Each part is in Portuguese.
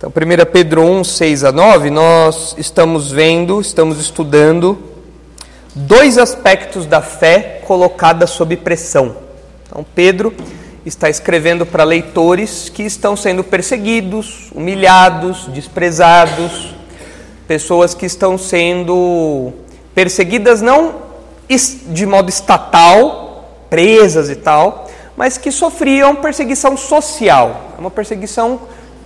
Então, 1 Pedro 1, 6 a 9, nós estamos vendo, estamos estudando dois aspectos da fé colocada sob pressão. Então, Pedro está escrevendo para leitores que estão sendo perseguidos, humilhados, desprezados, pessoas que estão sendo perseguidas não de modo estatal, presas e tal, mas que sofriam perseguição social, é uma perseguição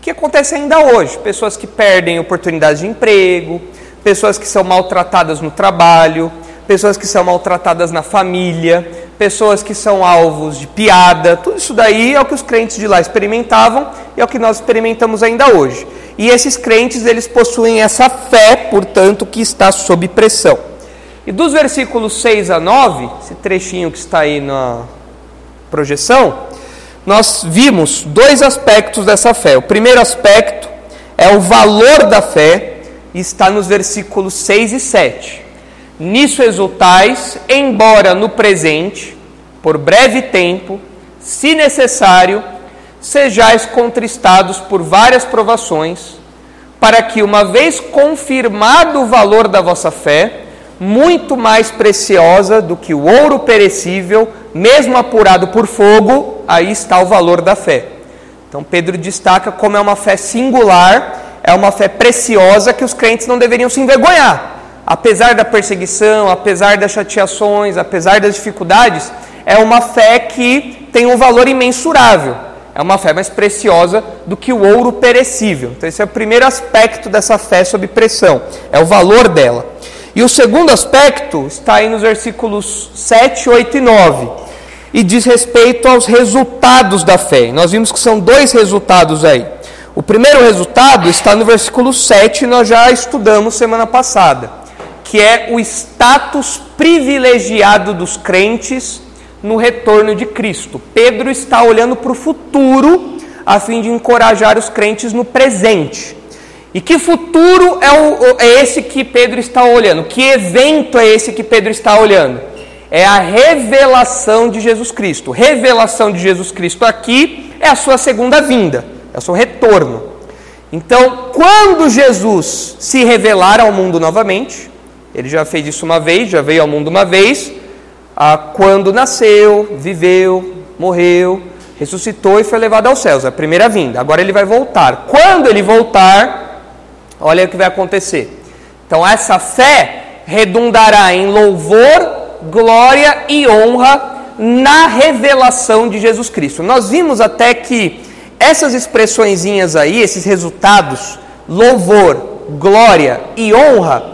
que acontece ainda hoje. Pessoas que perdem oportunidades de emprego, pessoas que são maltratadas no trabalho, pessoas que são maltratadas na família, pessoas que são alvos de piada. Tudo isso daí é o que os crentes de lá experimentavam e é o que nós experimentamos ainda hoje. E esses crentes, eles possuem essa fé, portanto, que está sob pressão. E dos versículos 6 a 9, esse trechinho que está aí na projeção, nós vimos dois aspectos dessa fé. O primeiro aspecto é o valor da fé, e está nos versículos 6 e 7. Nisso exultais, embora no presente, por breve tempo, se necessário, sejais contristados por várias provações, para que, uma vez confirmado o valor da vossa fé, muito mais preciosa do que o ouro perecível, mesmo apurado por fogo, aí está o valor da fé. Então Pedro destaca como é uma fé singular, é uma fé preciosa que os crentes não deveriam se envergonhar. Apesar da perseguição, apesar das chateações, apesar das dificuldades, é uma fé que tem um valor imensurável. É uma fé mais preciosa do que o ouro perecível. Então, esse é o primeiro aspecto dessa fé sob pressão, é o valor dela. E o segundo aspecto está aí nos versículos 7, 8 e 9, e diz respeito aos resultados da fé. Nós vimos que são dois resultados aí. O primeiro resultado está no versículo 7, nós já estudamos semana passada, que é o status privilegiado dos crentes no retorno de Cristo. Pedro está olhando para o futuro a fim de encorajar os crentes no presente. E que futuro é, o, é esse que Pedro está olhando? Que evento é esse que Pedro está olhando? É a revelação de Jesus Cristo. Revelação de Jesus Cristo aqui é a sua segunda vinda, é o seu retorno. Então, quando Jesus se revelar ao mundo novamente, ele já fez isso uma vez, já veio ao mundo uma vez, ah, quando nasceu, viveu, morreu, ressuscitou e foi levado aos céus, a primeira vinda. Agora ele vai voltar. Quando ele voltar, Olha o que vai acontecer. Então, essa fé redundará em louvor, glória e honra na revelação de Jesus Cristo. Nós vimos até que essas expressõezinhas aí, esses resultados, louvor, glória e honra,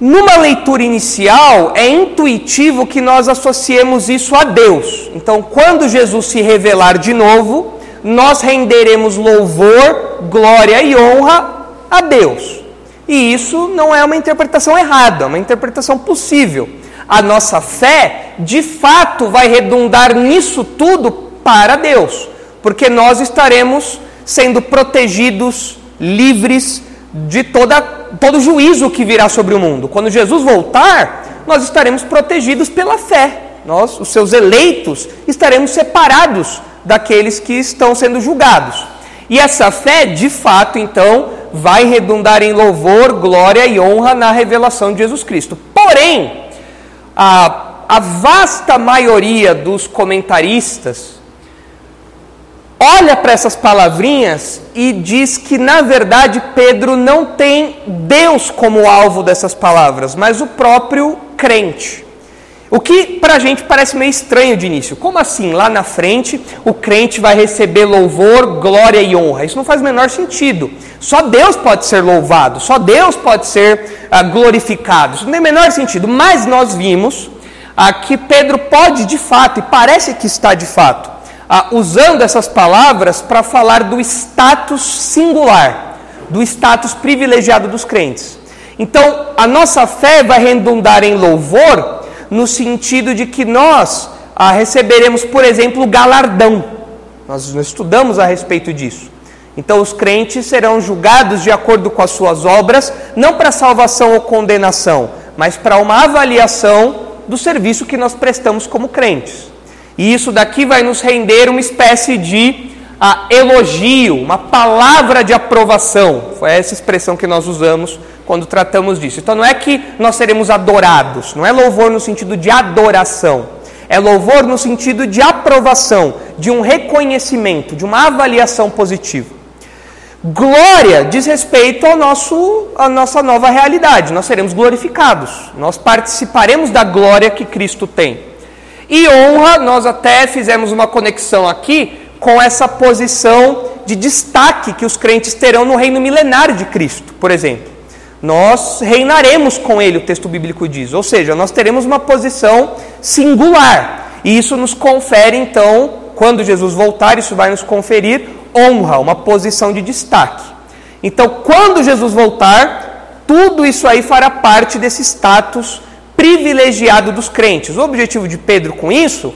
numa leitura inicial, é intuitivo que nós associemos isso a Deus. Então, quando Jesus se revelar de novo, nós renderemos louvor, glória e honra a Deus. E isso não é uma interpretação errada, é uma interpretação possível. A nossa fé, de fato, vai redundar nisso tudo para Deus, porque nós estaremos sendo protegidos, livres de toda, todo juízo que virá sobre o mundo. Quando Jesus voltar, nós estaremos protegidos pela fé. Nós, os seus eleitos, estaremos separados daqueles que estão sendo julgados. E essa fé, de fato, então, vai redundar em louvor, glória e honra na revelação de Jesus Cristo. Porém, a, a vasta maioria dos comentaristas olha para essas palavrinhas e diz que, na verdade, Pedro não tem Deus como alvo dessas palavras, mas o próprio crente. O que para a gente parece meio estranho de início. Como assim? Lá na frente o crente vai receber louvor, glória e honra. Isso não faz o menor sentido. Só Deus pode ser louvado, só Deus pode ser ah, glorificado. Isso não tem o menor sentido. Mas nós vimos ah, que Pedro pode de fato, e parece que está de fato, ah, usando essas palavras para falar do status singular, do status privilegiado dos crentes. Então, a nossa fé vai redundar em louvor no sentido de que nós ah, receberemos, por exemplo, galardão. Nós estudamos a respeito disso. Então, os crentes serão julgados de acordo com as suas obras, não para salvação ou condenação, mas para uma avaliação do serviço que nós prestamos como crentes. E isso daqui vai nos render uma espécie de a elogio, uma palavra de aprovação. Foi essa expressão que nós usamos quando tratamos disso. Então não é que nós seremos adorados, não é louvor no sentido de adoração, é louvor no sentido de aprovação, de um reconhecimento, de uma avaliação positiva. Glória diz respeito ao nosso, à nossa nova realidade. Nós seremos glorificados. Nós participaremos da glória que Cristo tem. E honra, nós até fizemos uma conexão aqui com essa posição de destaque que os crentes terão no reino milenário de Cristo, por exemplo. Nós reinaremos com ele, o texto bíblico diz. Ou seja, nós teremos uma posição singular. E isso nos confere, então, quando Jesus voltar, isso vai nos conferir honra, uma posição de destaque. Então, quando Jesus voltar, tudo isso aí fará parte desse status privilegiado dos crentes. O objetivo de Pedro com isso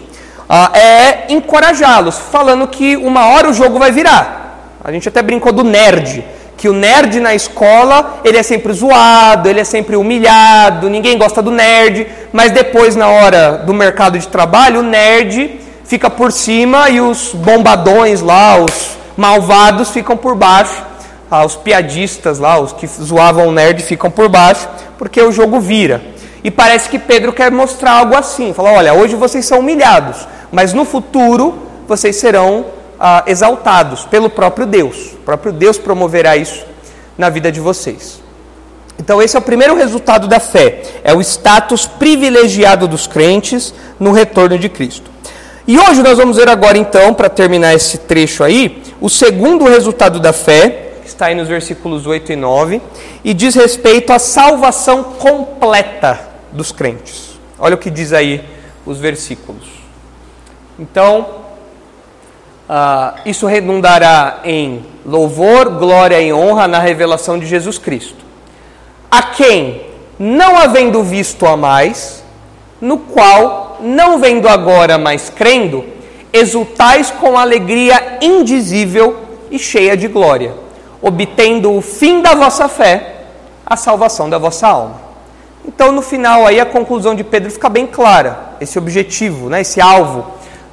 ah, é encorajá-los, falando que uma hora o jogo vai virar. A gente até brincou do nerd, que o nerd na escola ele é sempre zoado, ele é sempre humilhado, ninguém gosta do nerd, mas depois na hora do mercado de trabalho o nerd fica por cima e os bombadões lá, os malvados ficam por baixo, ah, os piadistas lá, os que zoavam o nerd ficam por baixo, porque o jogo vira. E parece que Pedro quer mostrar algo assim: fala, olha, hoje vocês são humilhados, mas no futuro vocês serão ah, exaltados pelo próprio Deus. O próprio Deus promoverá isso na vida de vocês. Então, esse é o primeiro resultado da fé: é o status privilegiado dos crentes no retorno de Cristo. E hoje nós vamos ver agora então, para terminar esse trecho aí, o segundo resultado da fé, está aí nos versículos 8 e 9, e diz respeito à salvação completa dos crentes. Olha o que diz aí os versículos. Então, uh, isso redundará em louvor, glória e honra na revelação de Jesus Cristo. A quem, não havendo visto a mais, no qual não vendo agora, mas crendo, exultais com alegria indizível e cheia de glória, obtendo o fim da vossa fé, a salvação da vossa alma. Então, no final, aí a conclusão de Pedro fica bem clara. Esse objetivo, né, esse alvo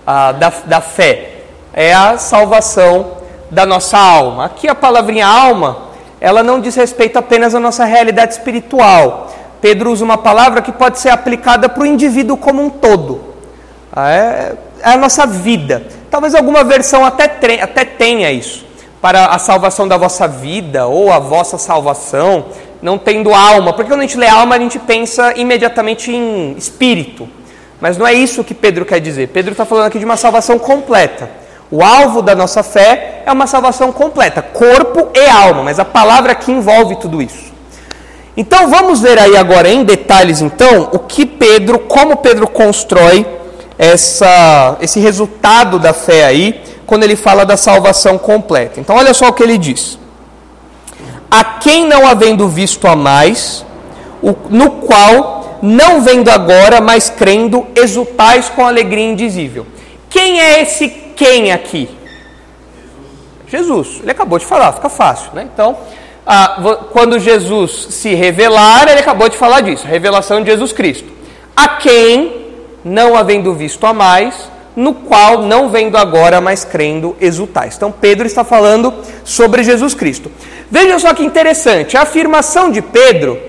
ah, da, da fé é a salvação da nossa alma. Aqui a palavrinha alma, ela não diz respeito apenas à nossa realidade espiritual, Pedro usa uma palavra que pode ser aplicada para o indivíduo como um todo. Ah, é, é a nossa vida. Talvez alguma versão até, até tenha isso. Para a salvação da vossa vida ou a vossa salvação, não tendo alma. Porque quando a gente lê alma, a gente pensa imediatamente em espírito. Mas não é isso que Pedro quer dizer. Pedro está falando aqui de uma salvação completa. O alvo da nossa fé é uma salvação completa, corpo e alma, mas a palavra aqui envolve tudo isso. Então vamos ver aí agora em detalhes então o que Pedro, como Pedro constrói essa, esse resultado da fé aí, quando ele fala da salvação completa. Então olha só o que ele diz: A quem não havendo visto a mais, no qual não vendo agora, mas crendo, exultais com alegria indizível. Quem é esse quem aqui? Jesus. Ele acabou de falar, fica fácil, né? Então, ah, quando Jesus se revelar, ele acabou de falar disso, revelação de Jesus Cristo. A quem, não havendo visto a mais, no qual, não vendo agora, mas crendo, exultais. Então, Pedro está falando sobre Jesus Cristo. Vejam só que interessante, a afirmação de Pedro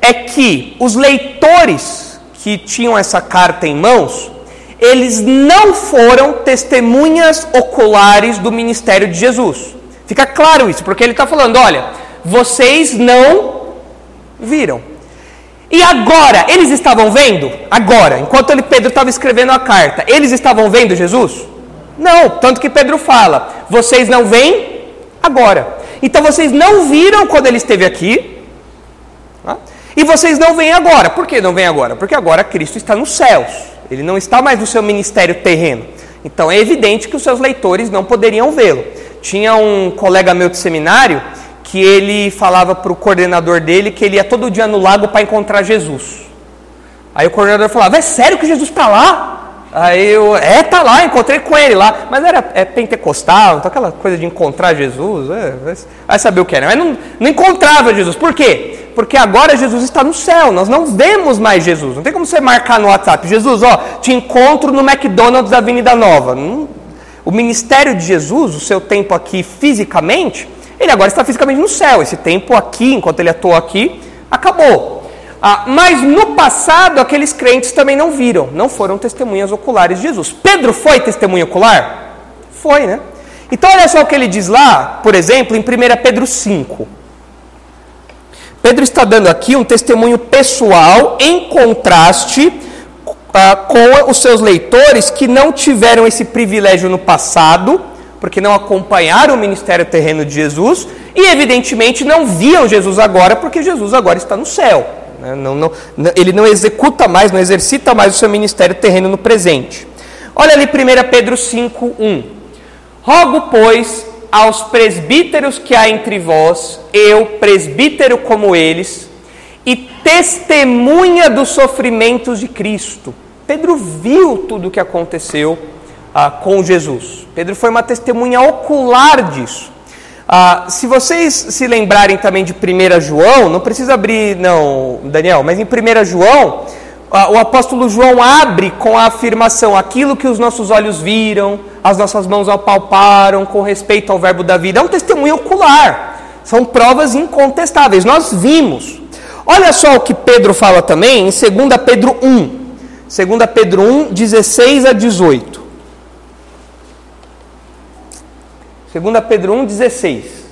é que os leitores que tinham essa carta em mãos, eles não foram testemunhas oculares do ministério de Jesus. Fica claro isso, porque ele está falando: olha, vocês não viram. E agora, eles estavam vendo? Agora, enquanto ele, Pedro estava escrevendo a carta, eles estavam vendo Jesus? Não, tanto que Pedro fala: vocês não veem agora. Então vocês não viram quando ele esteve aqui, tá? e vocês não veem agora. Por que não veem agora? Porque agora Cristo está nos céus, ele não está mais no seu ministério terreno. Então é evidente que os seus leitores não poderiam vê-lo. Tinha um colega meu de seminário que ele falava para o coordenador dele que ele ia todo dia no lago para encontrar Jesus. Aí o coordenador falava: É sério que Jesus está lá? Aí eu, é, tá lá, encontrei com ele lá. Mas era é pentecostal, então aquela coisa de encontrar Jesus, é, vai saber o que era. Mas não, não encontrava Jesus. Por quê? Porque agora Jesus está no céu, nós não vemos mais Jesus. Não tem como você marcar no WhatsApp: Jesus, ó, te encontro no McDonald's da Avenida Nova. Não, O ministério de Jesus, o seu tempo aqui fisicamente, ele agora está fisicamente no céu. Esse tempo aqui, enquanto ele atuou aqui, acabou. Ah, mas no passado, aqueles crentes também não viram, não foram testemunhas oculares de Jesus. Pedro foi testemunha ocular? Foi, né? Então, olha só o que ele diz lá, por exemplo, em 1 Pedro 5. Pedro está dando aqui um testemunho pessoal em contraste ah, com os seus leitores que não tiveram esse privilégio no passado, porque não acompanharam o ministério terreno de Jesus e, evidentemente, não viam Jesus agora, porque Jesus agora está no céu. Né? Não, não, ele não executa mais, não exercita mais o seu ministério terreno no presente. Olha ali 1 Pedro 5, 1. Rogo, pois, aos presbíteros que há entre vós, eu, presbítero como eles, e testemunha dos sofrimentos de Cristo. Pedro viu tudo o que aconteceu ah, com Jesus. Pedro foi uma testemunha ocular disso. Ah, se vocês se lembrarem também de 1 João, não precisa abrir, não, Daniel, mas em 1 João, ah, o apóstolo João abre com a afirmação: aquilo que os nossos olhos viram, as nossas mãos apalparam com respeito ao verbo da vida. É um testemunho ocular. São provas incontestáveis. Nós vimos. Olha só o que Pedro fala também em 2 Pedro 1. 2 Pedro 1, 16 a 18. 2 Pedro 1, 16.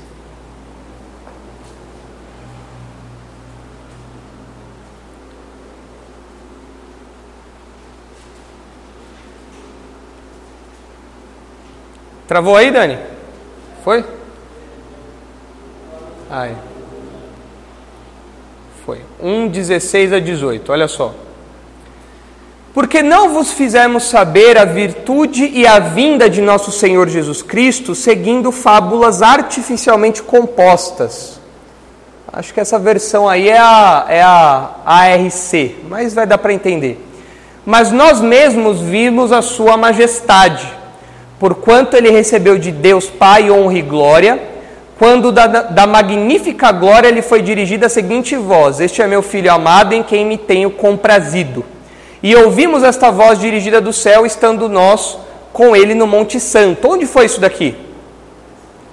Travou aí, Dani? Foi? Ai. Foi. 1, 16 a 18, olha só. Porque não vos fizemos saber a virtude e a vinda de nosso Senhor Jesus Cristo seguindo fábulas artificialmente compostas. Acho que essa versão aí é a, é a ARC, mas vai dar para entender. Mas nós mesmos vimos a sua majestade porquanto ele recebeu de Deus Pai honra e glória, quando da, da magnífica glória lhe foi dirigida a seguinte voz: Este é meu filho amado em quem me tenho comprazido. E ouvimos esta voz dirigida do céu, estando nós com ele no Monte Santo. Onde foi isso daqui?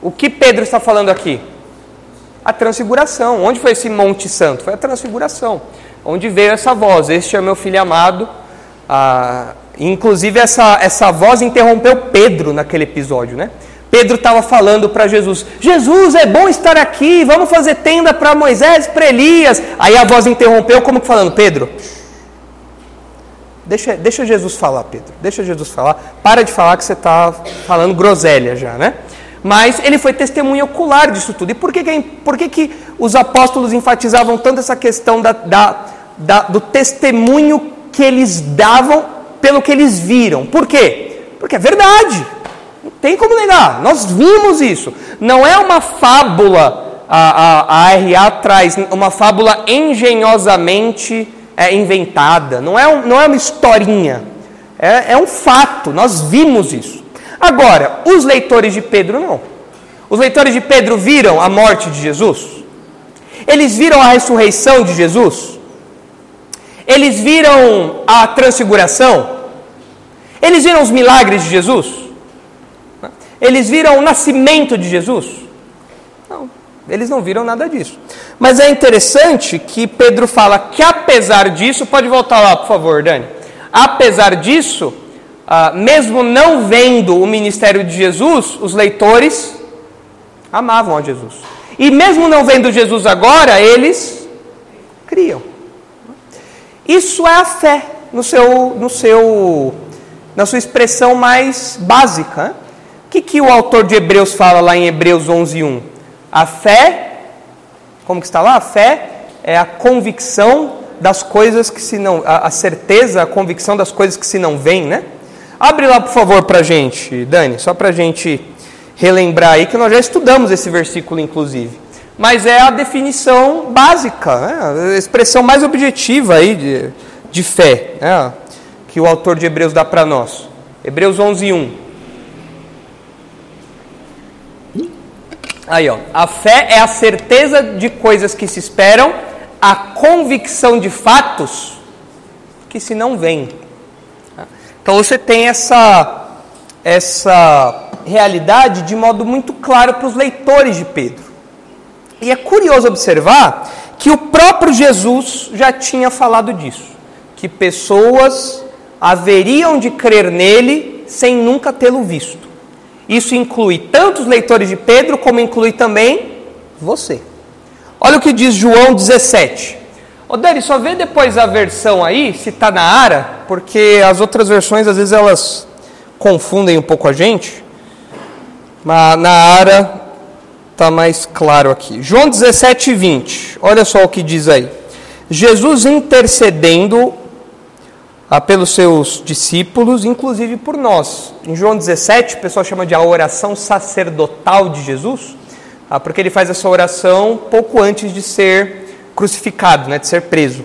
O que Pedro está falando aqui? A transfiguração. Onde foi esse Monte Santo? Foi a transfiguração. Onde veio essa voz: Este é meu filho amado. Ah, Inclusive, essa, essa voz interrompeu Pedro naquele episódio, né? Pedro estava falando para Jesus: Jesus, é bom estar aqui, vamos fazer tenda para Moisés, para Elias. Aí a voz interrompeu, como que falando: Pedro, deixa, deixa Jesus falar, Pedro, deixa Jesus falar. Para de falar que você está falando groselha já, né? Mas ele foi testemunha ocular disso tudo. E por que, que, por que, que os apóstolos enfatizavam tanto essa questão da, da, da, do testemunho que eles davam pelo que eles viram. Por quê? Porque é verdade. Não tem como negar. Nós vimos isso. Não é uma fábula, a, a, a RA traz uma fábula engenhosamente é, inventada. Não é, um, não é uma historinha. É, é um fato. Nós vimos isso. Agora, os leitores de Pedro não. Os leitores de Pedro viram a morte de Jesus? Eles viram a ressurreição de Jesus? Eles viram a transfiguração? Eles viram os milagres de Jesus? Eles viram o nascimento de Jesus? Eles não viram nada disso. Mas é interessante que Pedro fala que apesar disso, pode voltar lá, por favor, Dani. Apesar disso, ah, mesmo não vendo o ministério de Jesus, os leitores amavam a Jesus. E mesmo não vendo Jesus agora, eles criam. Isso é a fé no seu, no seu, na sua expressão mais básica. O que, que o autor de Hebreus fala lá em Hebreus 11:1? A fé, como que está lá? A fé é a convicção das coisas que se não, a, a certeza, a convicção das coisas que se não veem, né? Abre lá, por favor, para gente, Dani, só para gente relembrar aí que nós já estudamos esse versículo, inclusive mas é a definição básica, né? a expressão mais objetiva aí de, de fé, né? que o autor de Hebreus dá para nós. Hebreus 11, 1. Aí, ó. A fé é a certeza de coisas que se esperam, a convicção de fatos que se não veem. Então você tem essa, essa realidade de modo muito claro para os leitores de Pedro. E é curioso observar que o próprio Jesus já tinha falado disso, que pessoas haveriam de crer nele sem nunca tê-lo visto. Isso inclui tanto os leitores de Pedro, como inclui também você. Olha o que diz João 17. Ô Dani, só vê depois a versão aí, se está na ara, porque as outras versões às vezes elas confundem um pouco a gente. Mas na ara está mais claro aqui. João 17, 20. Olha só o que diz aí. Jesus intercedendo pelos seus discípulos, inclusive por nós. Em João 17, o pessoal chama de a oração sacerdotal de Jesus, ah, porque ele faz essa oração pouco antes de ser crucificado, né, de ser preso.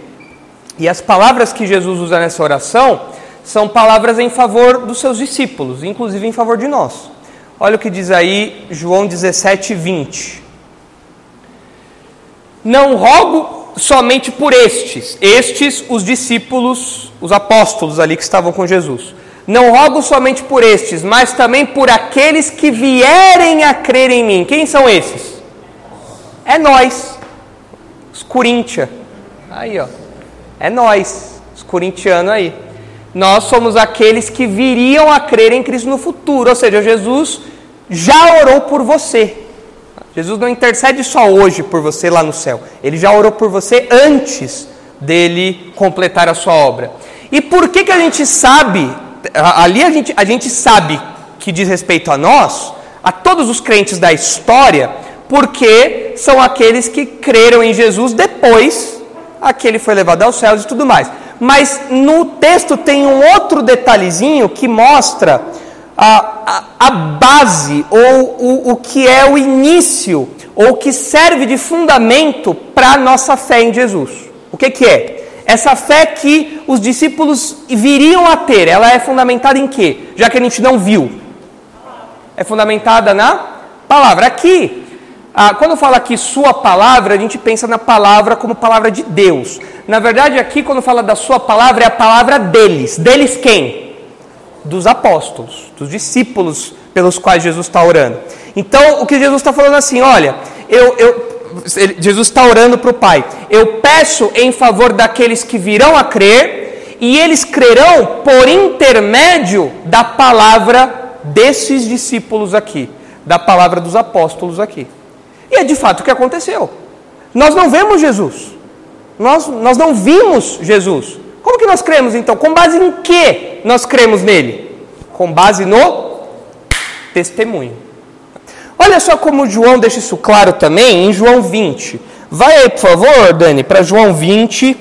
E as palavras que Jesus usa nessa oração são palavras em favor dos seus discípulos, inclusive em favor de nós. Olha o que diz aí João 17, 20. Não rogo somente por estes, estes os discípulos, os apóstolos ali que estavam com Jesus. Não rogo somente por estes, mas também por aqueles que vierem a crer em mim. Quem são esses? É nós os Coríntia. Aí, ó. É nós, os corintianos aí. Nós somos aqueles que viriam a crer em Cristo no futuro. Ou seja, Jesus já orou por você. Jesus não intercede só hoje por você lá no céu. Ele já orou por você antes dele completar a sua obra. E por que, que a gente sabe, ali a gente, a gente sabe que diz respeito a nós, a todos os crentes da história, porque são aqueles que creram em Jesus depois que ele foi levado aos céus e tudo mais. Mas no texto tem um outro detalhezinho que mostra a, a, base, ou o, o que é o início, ou que serve de fundamento para a nossa fé em Jesus. O que, que é? Essa fé que os discípulos viriam a ter, ela é fundamentada em quê? Já que a gente não viu. É fundamentada na palavra. Aqui, ah, quando fala aqui sua palavra, a gente pensa na palavra como palavra de Deus. Na verdade, aqui, quando fala da sua palavra, é a palavra deles. Deles quem? Dos apóstolos, dos discípulos pelos quais Jesus está orando. Então, o que Jesus está falando assim: olha, eu, eu, Jesus está orando para o Pai. Eu peço em favor daqueles que virão a crer, e eles crerão por intermédio da palavra desses discípulos aqui, da palavra dos apóstolos aqui. E é de fato o que aconteceu. Nós não vemos Jesus. Nós, nós não vimos Jesus. Como que nós cremos então? Com base em que nós cremos nele? Com base no testemunho. Olha só como João deixa isso claro também em João 20. Vai aí, por favor, Dani, para João 20,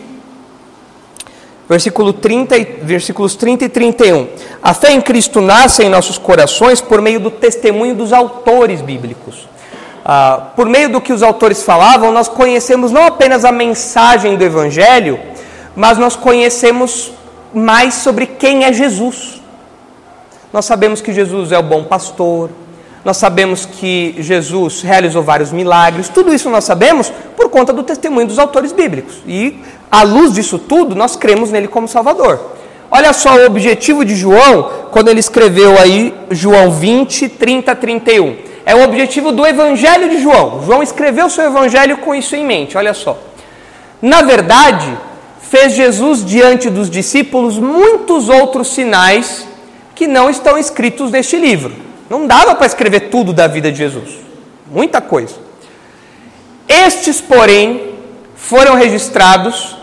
versículo 30, versículos 30 e 31. A fé em Cristo nasce em nossos corações por meio do testemunho dos autores bíblicos. Ah, por meio do que os autores falavam, nós conhecemos não apenas a mensagem do Evangelho, mas nós conhecemos mais sobre quem é Jesus. Nós sabemos que Jesus é o bom pastor, nós sabemos que Jesus realizou vários milagres, tudo isso nós sabemos por conta do testemunho dos autores bíblicos. E, à luz disso tudo, nós cremos nele como Salvador. Olha só o objetivo de João, quando ele escreveu aí João 20, 30, 31 é o objetivo do Evangelho de João. João escreveu seu Evangelho com isso em mente, olha só. Na verdade, fez Jesus diante dos discípulos muitos outros sinais que não estão escritos neste livro. Não dava para escrever tudo da vida de Jesus, muita coisa. Estes, porém, foram registrados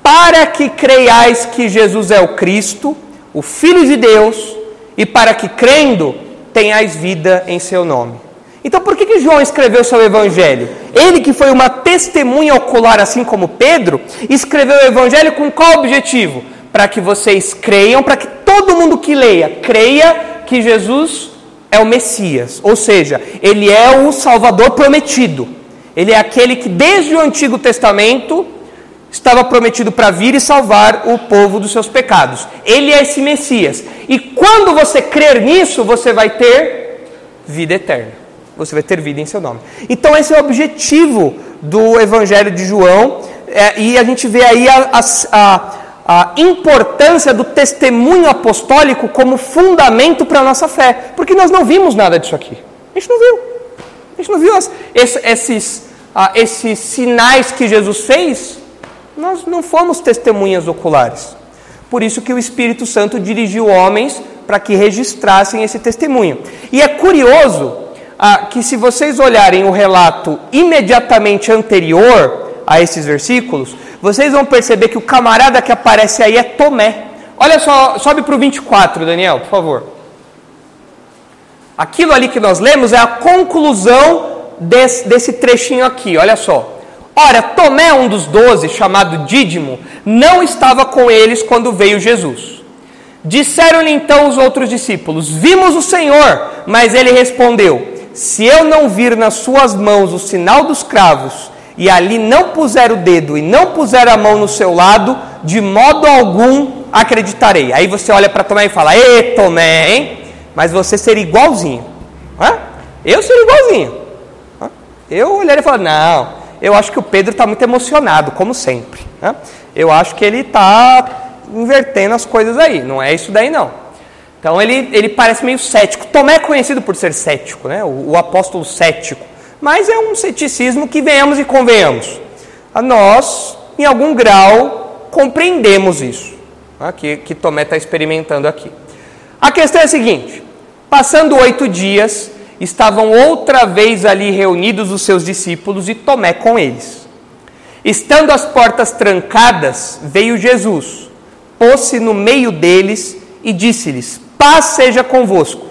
para que creiais que Jesus é o Cristo, o Filho de Deus, e para que crendo tenhais vida em seu nome. Então, por que, que João escreveu seu evangelho? Ele, que foi uma testemunha ocular, assim como Pedro, escreveu o evangelho com qual objetivo? Para que vocês creiam, para que todo mundo que leia, creia que Jesus é o Messias, ou seja, ele é o Salvador prometido. Ele é aquele que desde o Antigo Testamento estava prometido para vir e salvar o povo dos seus pecados. Ele é esse Messias. E quando você crer nisso, você vai ter vida eterna. Você vai ter vida em seu nome. Então, esse é o objetivo do Evangelho de João. É, e a gente vê aí a, a, a importância do testemunho apostólico como fundamento para a nossa fé, porque nós não vimos nada disso aqui. A gente não viu. A gente não viu as, esses, ah, esses sinais que Jesus fez. Nós não fomos testemunhas oculares. Por isso que o Espírito Santo dirigiu homens para que registrassem esse testemunho. E é curioso ah, que, se vocês olharem o relato imediatamente anterior a esses versículos, vocês vão perceber que o camarada que aparece aí é Tomé. Olha só, sobe para o 24, Daniel, por favor. Aquilo ali que nós lemos é a conclusão desse, desse trechinho aqui, olha só. Ora, Tomé, um dos doze, chamado Dídimo, não estava com eles quando veio Jesus. Disseram-lhe então os outros discípulos: Vimos o Senhor. Mas ele respondeu: Se eu não vir nas suas mãos o sinal dos cravos e ali não puser o dedo e não puser a mão no seu lado, de modo algum acreditarei. Aí você olha para Tomé e fala: Ê, Tomé, hein? Mas você seria igualzinho. Hã? Eu seria igualzinho. Hã? Eu olharia e falaria: Não, eu acho que o Pedro está muito emocionado, como sempre. Hã? Eu acho que ele está invertendo as coisas aí. Não é isso daí, não. Então ele, ele parece meio cético. Tomé é conhecido por ser cético, né? o, o apóstolo cético. Mas é um ceticismo que venhamos e convenhamos. Nós, em algum grau, compreendemos isso né, que, que Tomé está experimentando aqui. A questão é a seguinte: passando oito dias, estavam outra vez ali reunidos os seus discípulos e Tomé com eles. Estando as portas trancadas, veio Jesus, pôs-se no meio deles e disse-lhes: Paz seja convosco.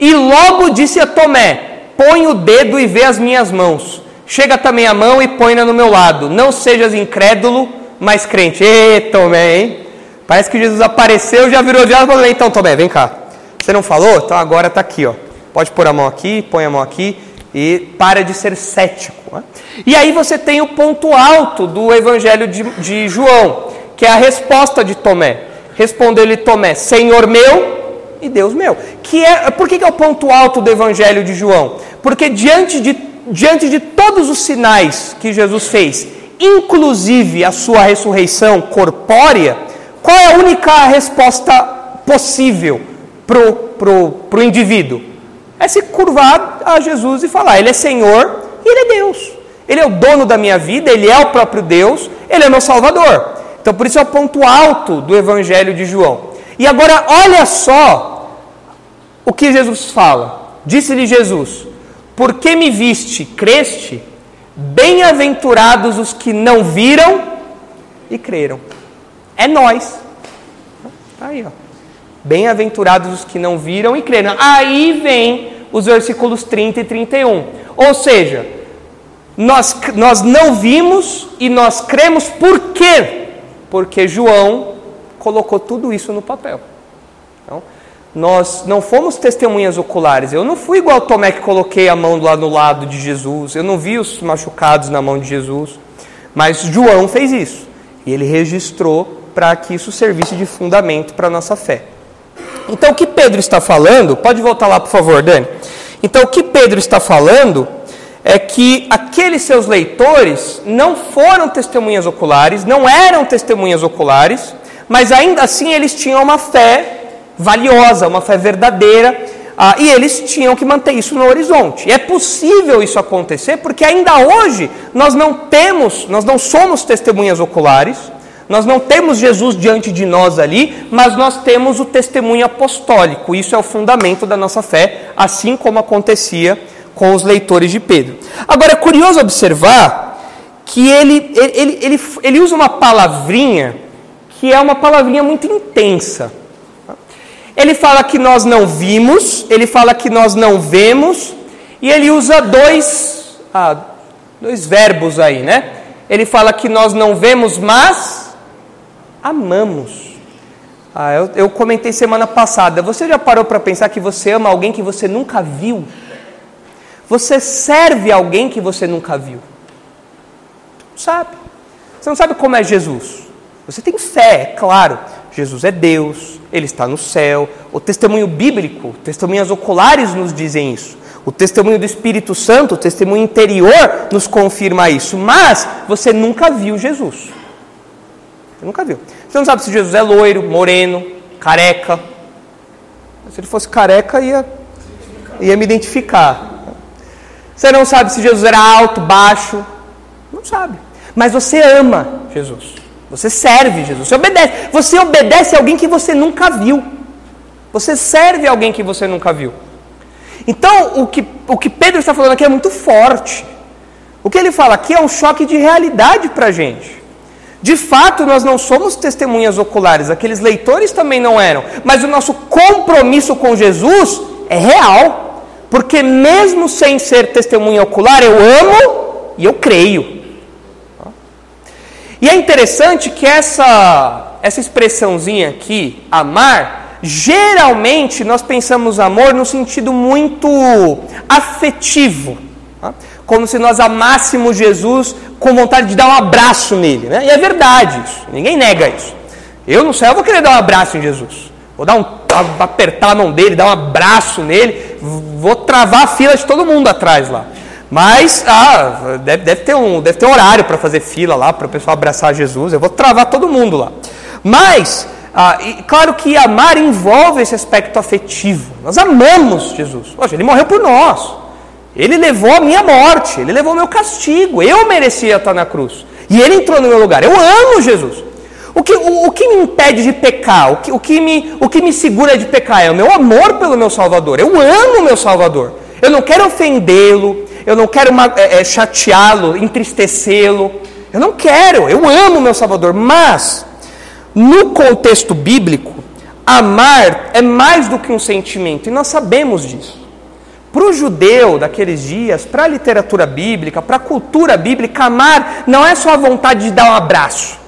E logo disse a Tomé: põe o dedo e vê as minhas mãos. Chega também a mão e põe-na no meu lado. Não sejas incrédulo, mas crente. Ê, Tomé, hein? Parece que Jesus apareceu, já virou de lado então Tomé, vem cá. Você não falou? Então agora está aqui, ó. Pode pôr a mão aqui, põe a mão aqui e para de ser cético. Né? E aí você tem o ponto alto do Evangelho de, de João, que é a resposta de Tomé. Respondeu-lhe Tomé, Senhor meu e Deus meu. Que é, por que, é o ponto alto do Evangelho de João? Porque diante de, diante de todos os sinais que Jesus fez, inclusive a sua ressurreição corpórea, qual é a única resposta possível para o pro, pro indivíduo? É se curvar a Jesus e falar: Ele é Senhor e Ele é Deus. Ele é o dono da minha vida, Ele é o próprio Deus, Ele é meu Salvador. Então, por isso é o ponto alto do Evangelho de João. E agora, olha só o que Jesus fala. Disse-lhe Jesus: Porque me viste, creste? Bem-aventurados os que não viram e creram. É nós. Aí, ó. Bem-aventurados os que não viram e creram. Aí vem os versículos 30 e 31. Ou seja, nós, nós não vimos e nós cremos por quê? Porque João colocou tudo isso no papel. Então, nós não fomos testemunhas oculares. Eu não fui igual Tomé que coloquei a mão lá no lado de Jesus. Eu não vi os machucados na mão de Jesus. Mas João fez isso. E ele registrou para que isso servisse de fundamento para a nossa fé. Então, o que Pedro está falando, pode voltar lá, por favor, Dani. Então, o que Pedro está falando é que aqueles seus leitores não foram testemunhas oculares, não eram testemunhas oculares, mas ainda assim eles tinham uma fé valiosa, uma fé verdadeira, ah, e eles tinham que manter isso no horizonte. E é possível isso acontecer porque ainda hoje nós não temos, nós não somos testemunhas oculares, nós não temos Jesus diante de nós ali, mas nós temos o testemunho apostólico. Isso é o fundamento da nossa fé, assim como acontecia com os leitores de Pedro. Agora é curioso observar que ele, ele, ele, ele usa uma palavrinha que é uma palavrinha muito intensa. Ele fala que nós não vimos, ele fala que nós não vemos, e ele usa dois, ah, dois verbos aí, né? Ele fala que nós não vemos, mas amamos. Ah, eu, eu comentei semana passada. Você já parou para pensar que você ama alguém que você nunca viu? Você serve alguém que você nunca viu? Sabe. Você não sabe como é Jesus. Você tem fé, é claro. Jesus é Deus, Ele está no céu. O testemunho bíblico, testemunhas oculares nos dizem isso. O testemunho do Espírito Santo, o testemunho interior nos confirma isso. Mas você nunca viu Jesus. Você nunca viu. Você não sabe se Jesus é loiro, moreno, careca. Se ele fosse careca, ia, ia me identificar. Você não sabe se Jesus era alto, baixo. Não sabe. Mas você ama Jesus. Você serve Jesus. Você obedece. Você obedece a alguém que você nunca viu. Você serve a alguém que você nunca viu. Então, o que, o que Pedro está falando aqui é muito forte. O que ele fala aqui é um choque de realidade para a gente. De fato, nós não somos testemunhas oculares, aqueles leitores também não eram, mas o nosso compromisso com Jesus é real, porque mesmo sem ser testemunha ocular, eu amo e eu creio. E é interessante que essa, essa expressãozinha aqui, amar, geralmente nós pensamos amor no sentido muito afetivo. Tá? como se nós amássemos Jesus com vontade de dar um abraço nele. Né? E é verdade isso, ninguém nega isso. Eu no céu vou querer dar um abraço em Jesus. Vou dar um, apertar a mão dele, dar um abraço nele, vou travar a fila de todo mundo atrás lá. Mas ah, deve, deve, ter um, deve ter um horário para fazer fila lá, para o pessoal abraçar Jesus. Eu vou travar todo mundo lá. Mas, ah, e, claro que amar envolve esse aspecto afetivo. Nós amamos Jesus. Poxa, ele morreu por nós. Ele levou a minha morte, ele levou o meu castigo. Eu merecia estar na cruz. E ele entrou no meu lugar. Eu amo Jesus. O que, o, o que me impede de pecar? O que, o, que me, o que me segura de pecar é o meu amor pelo meu Salvador. Eu amo o meu Salvador. Eu não quero ofendê-lo, eu não quero é, é, chateá-lo, entristecê-lo. Eu não quero, eu amo meu Salvador. Mas, no contexto bíblico, amar é mais do que um sentimento, e nós sabemos disso. Para o judeu daqueles dias, para a literatura bíblica, para a cultura bíblica, amar não é só a vontade de dar um abraço.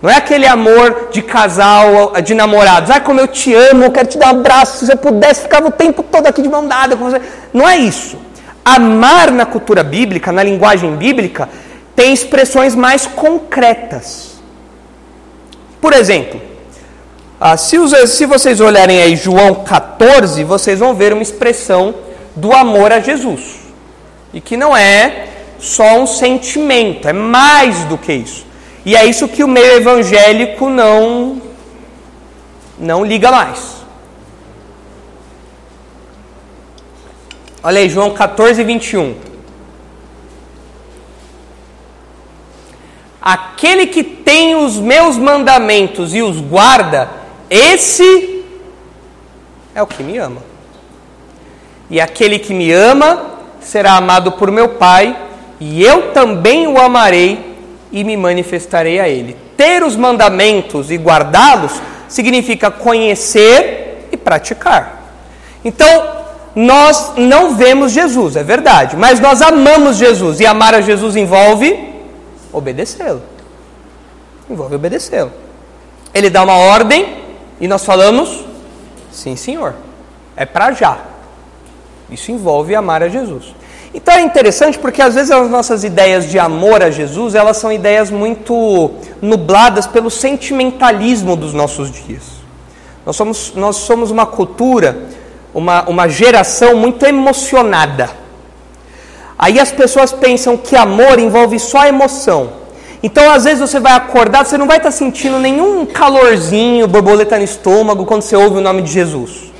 Não é aquele amor de casal, de namorados. Ai, como eu te amo, eu quero te dar um abraço. Se você pudesse, ficava o tempo todo aqui de mão dada com você. Não é isso. Amar na cultura bíblica, na linguagem bíblica, tem expressões mais concretas. Por exemplo, ah, se, vocês olharem aí João 14, vocês vão ver uma expressão do amor a Jesus. E que não é só um sentimento, é mais do que isso. E é isso que o meio evangélico não não liga mais. Olha aí, João 14, 21. Aquele que tem os meus mandamentos e os guarda, esse é o que me ama. E aquele que me ama será amado por meu Pai, e eu também o amarei e me manifestarei a ele. Ter os mandamentos e guardá-los significa conhecer e praticar. Então, nós não vemos Jesus, é verdade, mas nós amamos Jesus e amar a Jesus envolve obedecê-lo. Envolve obedecê-lo. Ele dá uma ordem e nós falamos: sim, senhor. É para já. Isso envolve amar a Jesus. Então é interessante porque às vezes as nossas ideias de amor a Jesus, elas são ideias muito nubladas pelo sentimentalismo dos nossos dias. Nós somos, nós somos uma cultura, uma, uma geração muito emocionada. Aí as pessoas pensam que amor envolve só emoção. Então, às vezes, você vai acordar, você não vai estar sentindo nenhum calorzinho, borboleta no estômago, quando você ouve o nome de Jesus.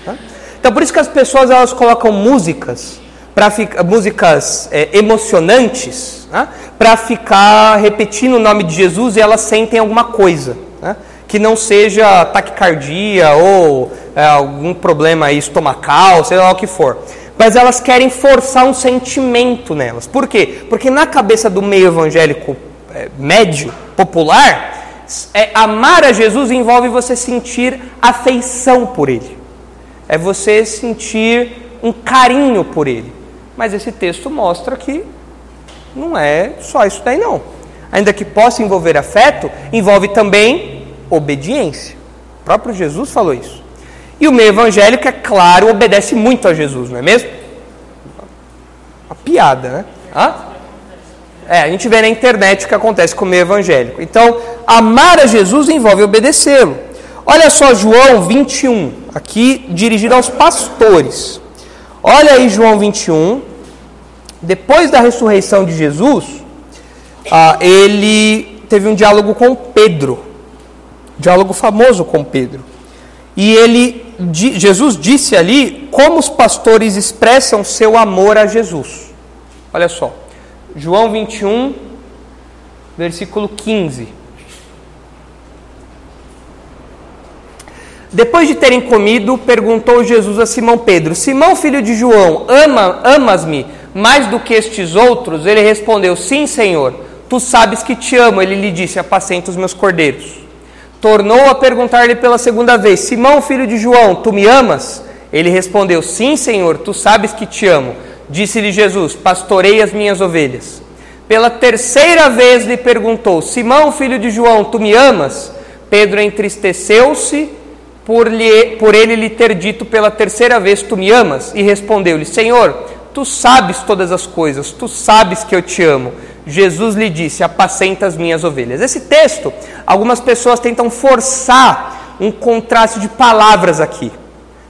Então por isso que as pessoas elas colocam músicas para músicas é, emocionantes né, para ficar repetindo o nome de Jesus e elas sentem alguma coisa né, que não seja taquicardia ou é, algum problema estomacal, sei lá o que for. Mas elas querem forçar um sentimento nelas. Por quê? Porque na cabeça do meio evangélico é, médio, popular, é, amar a Jesus envolve você sentir afeição por Ele é você sentir um carinho por ele. Mas esse texto mostra que não é só isso daí não. Ainda que possa envolver afeto, envolve também obediência. O próprio Jesus falou isso. E o meio evangélico, é claro, obedece muito a Jesus, não é mesmo? Uma piada, né? Hã? É, a gente vê na internet o que acontece com o meio evangélico. Então, amar a Jesus envolve obedecê-lo. Olha só João 21 aqui dirigido aos pastores. Olha aí João 21. Depois da ressurreição de Jesus, ah, ele teve um diálogo com Pedro. Diálogo famoso com Pedro. E ele, Jesus disse ali como os pastores expressam seu amor a Jesus. Olha só, João 21, versículo 15. Depois de terem comido, perguntou Jesus a Simão Pedro: Simão, filho de João, ama, amas-me mais do que estes outros? Ele respondeu: Sim, Senhor. Tu sabes que te amo. Ele lhe disse: Apacenta os meus cordeiros. Tornou a perguntar-lhe pela segunda vez: Simão, filho de João, tu me amas? Ele respondeu: Sim, Senhor. Tu sabes que te amo. Disse-lhe Jesus: Pastorei as minhas ovelhas. Pela terceira vez lhe perguntou: Simão, filho de João, tu me amas? Pedro entristeceu-se por, lhe, por ele lhe ter dito pela terceira vez: Tu me amas? E respondeu-lhe: Senhor, tu sabes todas as coisas, tu sabes que eu te amo. Jesus lhe disse: Apacenta as minhas ovelhas. Esse texto, algumas pessoas tentam forçar um contraste de palavras aqui,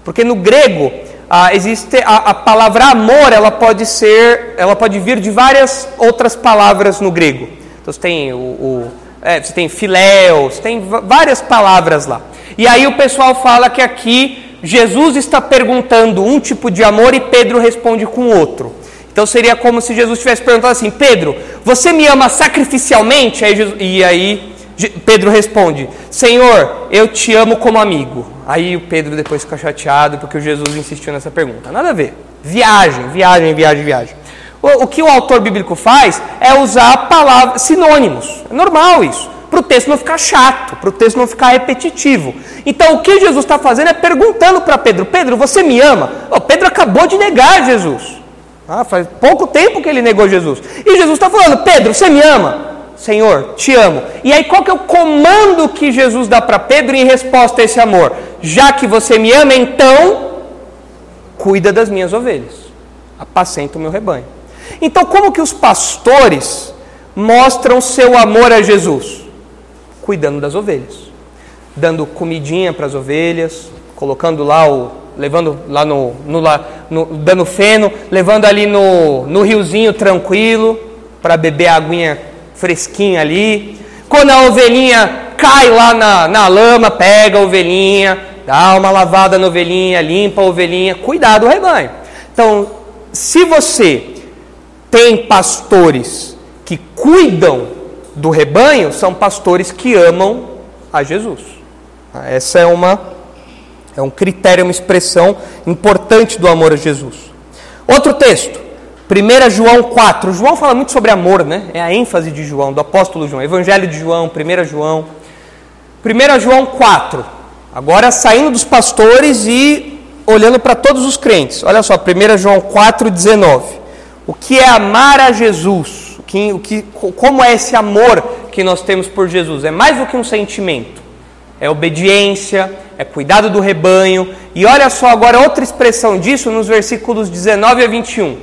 porque no grego ah, existe a, a, palavra amor, ela pode ser, ela pode vir de várias outras palavras no grego. Então você tem o, o é, você tem filéu, você tem várias palavras lá. E aí o pessoal fala que aqui Jesus está perguntando um tipo de amor e Pedro responde com outro. Então seria como se Jesus tivesse perguntado assim: Pedro, você me ama sacrificialmente? Aí Jesus, e aí Pedro responde: Senhor, eu te amo como amigo. Aí o Pedro depois fica chateado porque Jesus insistiu nessa pergunta. Nada a ver. Viagem, viagem, viagem, viagem. O, o que o autor bíblico faz é usar palavras sinônimos. É normal isso para o texto não ficar chato, para o texto não ficar repetitivo. Então, o que Jesus está fazendo é perguntando para Pedro: Pedro, você me ama? Oh, Pedro acabou de negar Jesus. Ah, faz pouco tempo que ele negou Jesus. E Jesus está falando: Pedro, você me ama? Senhor, te amo. E aí, qual que é o comando que Jesus dá para Pedro em resposta a esse amor? Já que você me ama, então cuida das minhas ovelhas, apacenta o meu rebanho. Então, como que os pastores mostram seu amor a Jesus? cuidando das ovelhas, dando comidinha para as ovelhas, colocando lá o, levando lá no, no, no, dando feno, levando ali no, no riozinho tranquilo para beber a aguinha fresquinha ali. Quando a ovelhinha cai lá na, na lama, pega a ovelhinha, dá uma lavada na ovelhinha, limpa a ovelhinha, cuidar do rebanho. Então, se você tem pastores que cuidam do rebanho são pastores que amam a Jesus. Essa é uma é um critério, uma expressão importante do amor a Jesus. Outro texto, 1 João 4. João fala muito sobre amor, né? É a ênfase de João, do apóstolo João. Evangelho de João, 1 João. 1 João 4. Agora saindo dos pastores e olhando para todos os crentes. Olha só, 1 João 4, 19. O que é amar a Jesus? que, o que, como é esse amor que nós temos por Jesus? É mais do que um sentimento, é obediência, é cuidado do rebanho. E olha só agora outra expressão disso nos versículos 19 a 21.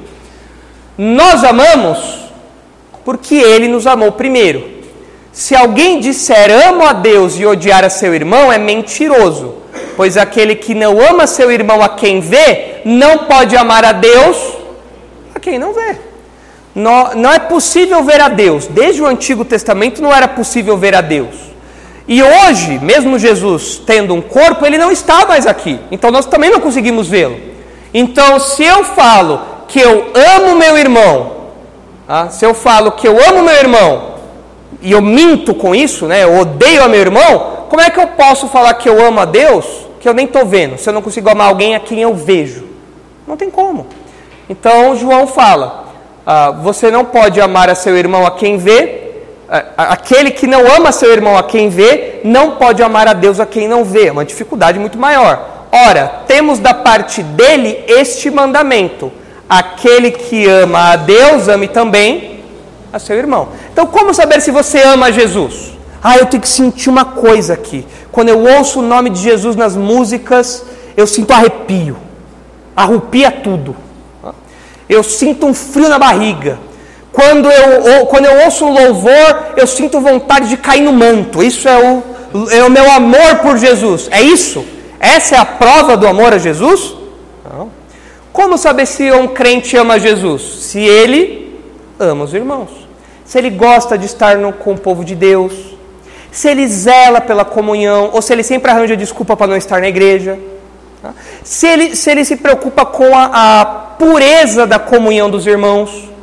Nós amamos porque Ele nos amou primeiro. Se alguém disser amo a Deus e odiar a seu irmão, é mentiroso, pois aquele que não ama seu irmão a quem vê, não pode amar a Deus a quem não vê não é possível ver a Deus. Desde o Antigo Testamento não era possível ver a Deus. E hoje, mesmo Jesus tendo um corpo, ele não está mais aqui. Então nós também não conseguimos vê-lo. Então, se eu falo que eu amo meu irmão, ah, se eu falo que eu amo meu irmão e eu minto com isso, né, eu odeio a meu irmão, como é que eu posso falar que eu amo a Deus que eu nem estou vendo, se eu não consigo amar alguém a quem eu vejo? Não tem como. Então, João fala: ah, você não pode amar a seu irmão a quem vê, aquele que não ama seu irmão a quem vê, não pode amar a Deus a quem não vê. É uma dificuldade muito maior. Ora, temos da parte dele este mandamento: aquele que ama a Deus, ame também a seu irmão. Então, como saber se você ama Jesus? Ah, eu tenho que sentir uma coisa aqui. Quando eu ouço o nome de Jesus nas músicas, eu sinto arrepio, arrupia tudo eu sinto um frio na barriga. Quando eu, quando eu ouço um louvor, eu sinto vontade de cair no manto. Isso é o, é o meu amor por Jesus. É isso? Essa é a prova do amor a Jesus? Não. Como saber se um crente ama Jesus? Se ele ama os irmãos. Se ele gosta de estar no, com o povo de Deus. se ele zela pela comunhão, ou se ele sempre arranja desculpa para não estar na igreja, tá? se, ele, se ele se preocupa com a, a pureza da comunhão dos irmãos,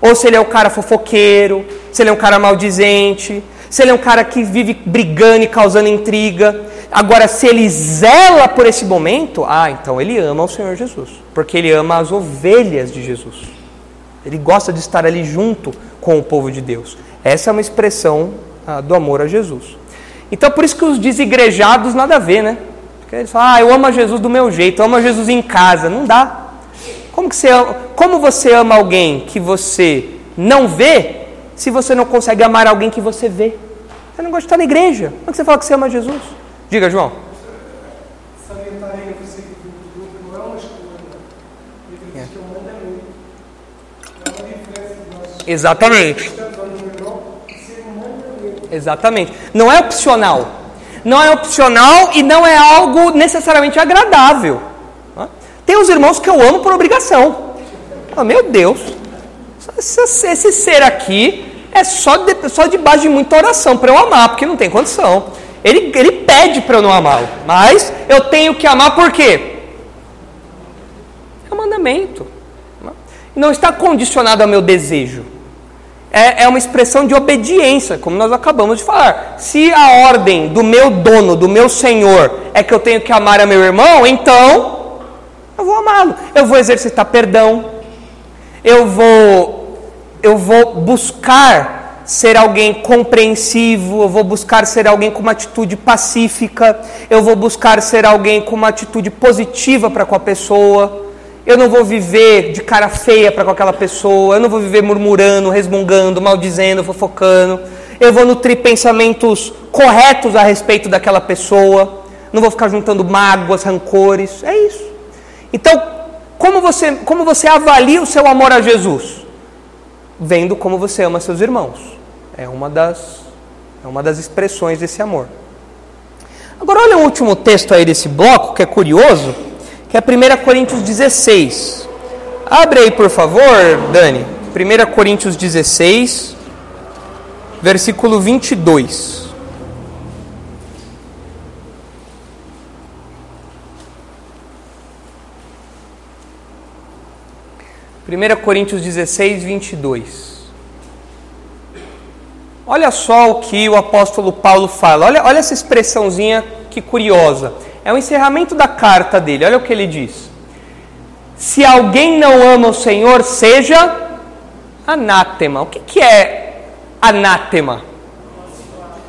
ou se ele é o cara fofoqueiro, se ele é um cara maldizente, se ele é um cara que vive brigando e causando intriga. Agora, se ele zela por esse momento, ah, então ele ama o Senhor Jesus, porque ele ama as ovelhas de Jesus. Ele gosta de estar ali junto com o povo de Deus. Essa é uma expressão ah, do amor a Jesus. Então, por isso que os desigrejados nada a ver, né? Porque eles falam, ah, eu amo a Jesus do meu jeito, eu amo a Jesus em casa. Não dá. Como, que você, ama, como você ama alguém que você não vê, se você não consegue amar alguém que você vê? Você não gosta de estar na igreja. Como que você fala que você ama Jesus? Diga, João. Exatamente. Exatamente. Não é opcional. Não é opcional e não é algo necessariamente agradável. Tem os irmãos que eu amo por obrigação. Oh, meu Deus, esse, esse ser aqui é só, de, só debaixo de muita oração para eu amar, porque não tem condição. Ele, ele pede para eu não amá-lo, mas eu tenho que amar por quê? É um mandamento. Não está condicionado ao meu desejo é, é uma expressão de obediência, como nós acabamos de falar. Se a ordem do meu dono, do meu senhor, é que eu tenho que amar a meu irmão, então eu vou amá-lo. Eu vou exercitar perdão. Eu vou, eu vou buscar ser alguém compreensivo, eu vou buscar ser alguém com uma atitude pacífica, eu vou buscar ser alguém com uma atitude positiva para com a pessoa. Eu não vou viver de cara feia para com aquela pessoa. Eu não vou viver murmurando, resmungando, maldizendo, fofocando. Eu vou nutrir pensamentos corretos a respeito daquela pessoa. Não vou ficar juntando mágoas, rancores. É isso. Então, como você, como você avalia o seu amor a Jesus? Vendo como você ama seus irmãos. É uma das, é uma das expressões desse amor. Agora, olha o último texto aí desse bloco, que é curioso que é 1 Coríntios 16. Abre aí, por favor, Dani. 1 Coríntios 16, versículo 22. Primeira Coríntios 16, 22. Olha só o que o apóstolo Paulo fala. Olha, olha essa expressãozinha que curiosa. É o encerramento da carta dele. Olha o que ele diz. Se alguém não ama o Senhor, seja anátema. O que, que é anátema?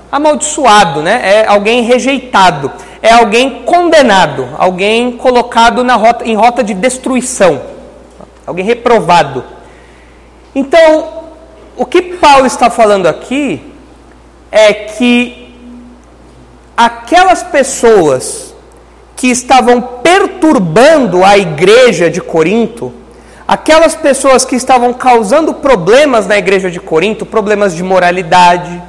Amaldiçoado, né? É alguém rejeitado. É alguém condenado. Alguém colocado na rota, em rota de destruição. Alguém reprovado. Então, o que Paulo está falando aqui é que aquelas pessoas que estavam perturbando a igreja de Corinto, aquelas pessoas que estavam causando problemas na igreja de Corinto, problemas de moralidade,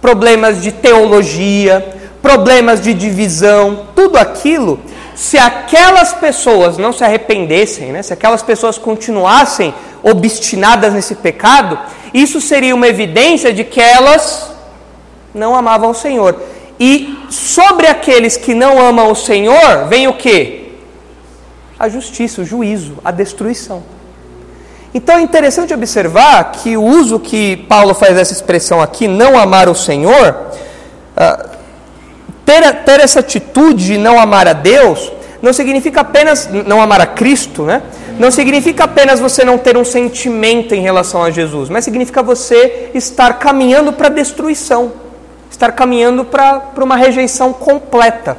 problemas de teologia, problemas de divisão, tudo aquilo, se aquelas pessoas não se arrependessem, né, se aquelas pessoas continuassem obstinadas nesse pecado, isso seria uma evidência de que elas não amavam o Senhor. E sobre aqueles que não amam o Senhor, vem o que? A justiça, o juízo, a destruição. Então é interessante observar que o uso que Paulo faz dessa expressão aqui, não amar o Senhor, uh, ter, ter essa atitude de não amar a Deus, não significa apenas não amar a Cristo, né? Não significa apenas você não ter um sentimento em relação a Jesus, mas significa você estar caminhando para a destruição estar caminhando para uma rejeição completa,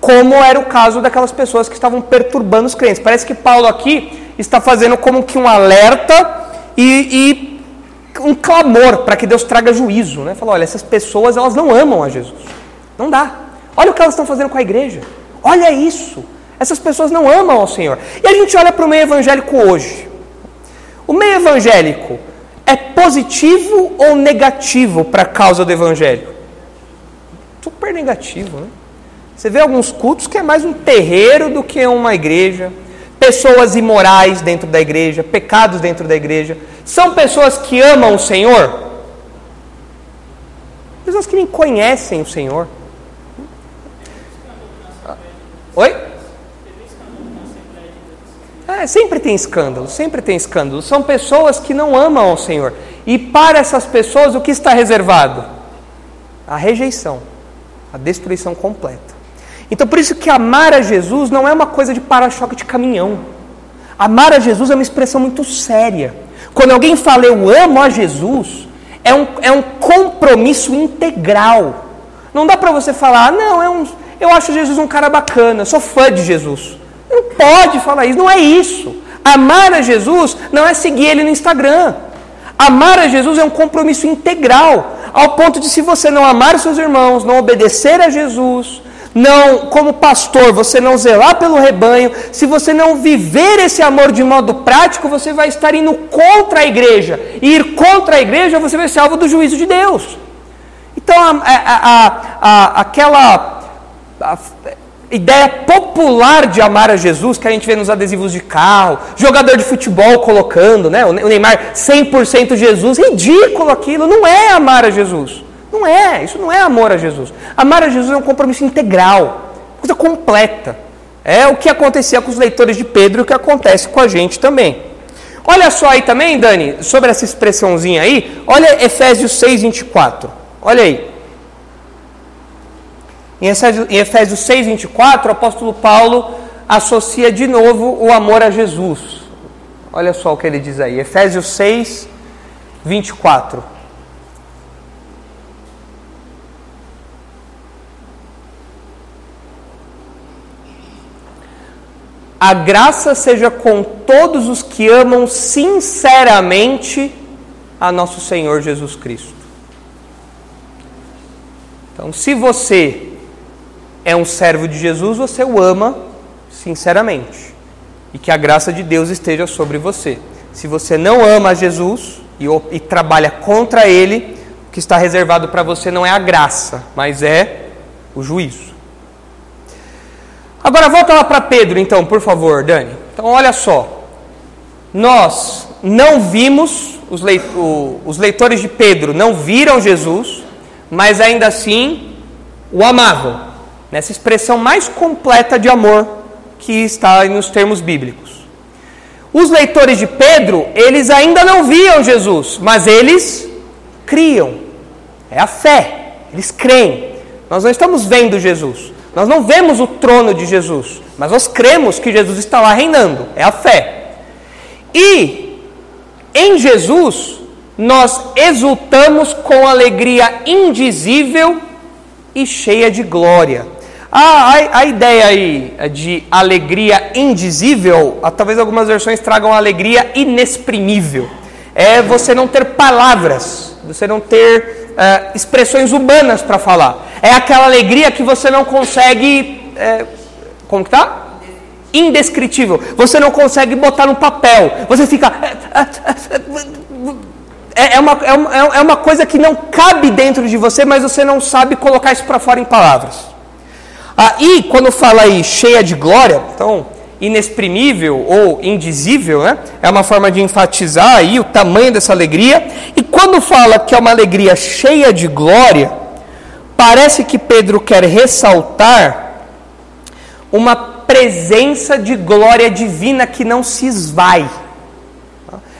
como era o caso daquelas pessoas que estavam perturbando os crentes. Parece que Paulo aqui está fazendo como que um alerta e, e um clamor para que Deus traga juízo. Né? Falou, olha, essas pessoas elas não amam a Jesus. Não dá. Olha o que elas estão fazendo com a igreja. Olha isso. Essas pessoas não amam ao Senhor. E a gente olha para o meio evangélico hoje. O meio evangélico é positivo ou negativo para a causa do evangelho? super negativo. Né? Você vê alguns cultos que é mais um terreiro do que uma igreja, pessoas imorais dentro da igreja, pecados dentro da igreja. São pessoas que amam o Senhor? pessoas que nem conhecem o Senhor. É, sempre tem escândalo, sempre tem escândalo. São pessoas que não amam ao Senhor. E para essas pessoas, o que está reservado? A rejeição, a destruição completa. Então, por isso que amar a Jesus não é uma coisa de para-choque de caminhão. Amar a Jesus é uma expressão muito séria. Quando alguém fala eu amo a Jesus, é um, é um compromisso integral. Não dá para você falar, ah, não, é um, eu acho Jesus um cara bacana, sou fã de Jesus. Não pode falar isso, não é isso. Amar a Jesus não é seguir ele no Instagram. Amar a Jesus é um compromisso integral, ao ponto de se você não amar seus irmãos, não obedecer a Jesus, não, como pastor, você não zelar pelo rebanho, se você não viver esse amor de modo prático, você vai estar indo contra a igreja. E ir contra a igreja, você vai ser alvo do juízo de Deus. Então, a, a, a, aquela ideia popular de amar a Jesus, que a gente vê nos adesivos de carro, jogador de futebol colocando, né? o Neymar 100% Jesus, ridículo aquilo, não é amar a Jesus. Não é, isso não é amor a Jesus. Amar a Jesus é um compromisso integral, coisa completa. É o que acontecia com os leitores de Pedro e o que acontece com a gente também. Olha só aí também, Dani, sobre essa expressãozinha aí, olha Efésios 6, 24. Olha aí. Em Efésios 6, 24, o apóstolo Paulo associa de novo o amor a Jesus. Olha só o que ele diz aí. Efésios 6, 24. A graça seja com todos os que amam sinceramente a nosso Senhor Jesus Cristo. Então, se você é um servo de Jesus, você o ama sinceramente. E que a graça de Deus esteja sobre você. Se você não ama Jesus e, e trabalha contra Ele, o que está reservado para você não é a graça, mas é o juízo. Agora volta lá para Pedro, então, por favor, Dani. Então, olha só. Nós não vimos, os, os leitores de Pedro não viram Jesus, mas ainda assim o amavam. Nessa expressão mais completa de amor que está nos termos bíblicos. Os leitores de Pedro, eles ainda não viam Jesus, mas eles criam. É a fé. Eles creem. Nós não estamos vendo Jesus, nós não vemos o trono de Jesus, mas nós cremos que Jesus está lá reinando, é a fé. E em Jesus nós exultamos com alegria indizível e cheia de glória. Ah, a, a ideia aí de alegria indizível, ah, talvez algumas versões tragam alegria inexprimível. É você não ter palavras, você não ter é, expressões humanas para falar. É aquela alegria que você não consegue. É, como que tá? Indescritível. Você não consegue botar no papel. Você fica. É, é, uma, é, uma, é uma coisa que não cabe dentro de você, mas você não sabe colocar isso para fora em palavras. Aí, ah, quando fala aí cheia de glória, então inexprimível ou indizível, né? É uma forma de enfatizar aí o tamanho dessa alegria. E quando fala que é uma alegria cheia de glória, parece que Pedro quer ressaltar uma presença de glória divina que não se esvai.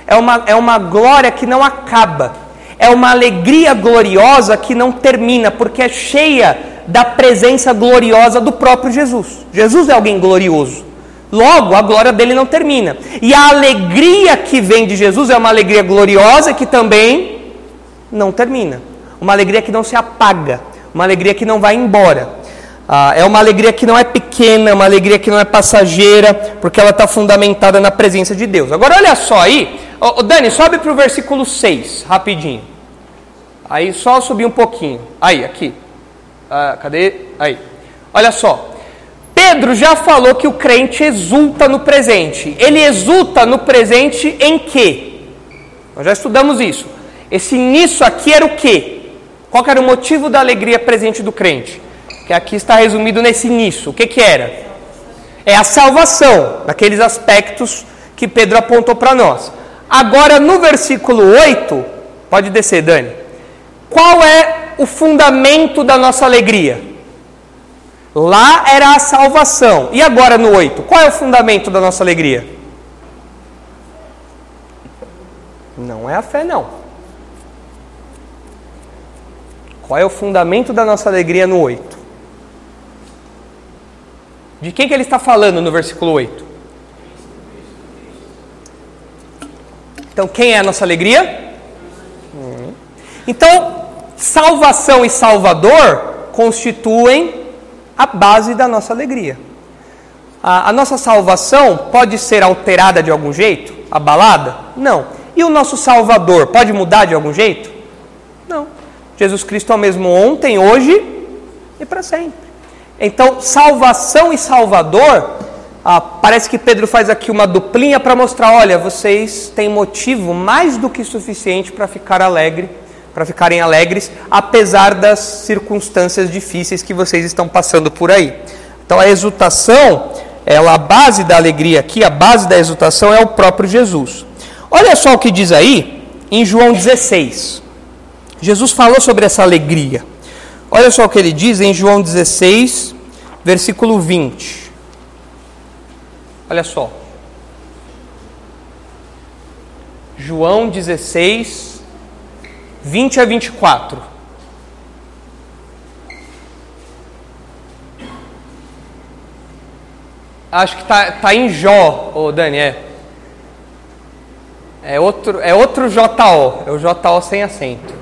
É uma, é uma glória que não acaba. É uma alegria gloriosa que não termina, porque é cheia da presença gloriosa do próprio Jesus. Jesus é alguém glorioso. Logo, a glória dele não termina. E a alegria que vem de Jesus é uma alegria gloriosa que também não termina. Uma alegria que não se apaga. Uma alegria que não vai embora. Ah, é uma alegria que não é pequena, uma alegria que não é passageira, porque ela está fundamentada na presença de Deus. Agora, olha só aí. Oh, Dani, sobe para o versículo 6, rapidinho. Aí, só subir um pouquinho. Aí, aqui. Ah, cadê? Aí. Olha só. Pedro já falou que o crente exulta no presente. Ele exulta no presente em quê? Nós já estudamos isso. Esse nisso aqui era o quê? Qual era o motivo da alegria presente do crente? Que aqui está resumido nesse nisso. O que, que era? É a salvação, naqueles aspectos que Pedro apontou para nós. Agora, no versículo 8, pode descer, Dani. Qual é o fundamento da nossa alegria? Lá era a salvação. E agora no 8? Qual é o fundamento da nossa alegria? Não é a fé, não. Qual é o fundamento da nossa alegria no 8? De quem que ele está falando no versículo 8? Então, quem é a nossa alegria? Hum. Então, salvação e salvador constituem a base da nossa alegria. A, a nossa salvação pode ser alterada de algum jeito? Abalada? Não. E o nosso Salvador pode mudar de algum jeito? Não. Jesus Cristo é o mesmo ontem, hoje e para sempre. Então, salvação e Salvador, ah, parece que Pedro faz aqui uma duplinha para mostrar: olha, vocês têm motivo mais do que suficiente para ficar alegre, para ficarem alegres, apesar das circunstâncias difíceis que vocês estão passando por aí. Então, a exultação, ela, a base da alegria aqui, a base da exultação é o próprio Jesus. Olha só o que diz aí em João 16. Jesus falou sobre essa alegria. Olha só o que ele diz em João 16, versículo 20. Olha só. João 16, 20 a 24. Acho que está tá em Jó, ô Dani, é. É outro, é outro JO, é o JO sem acento.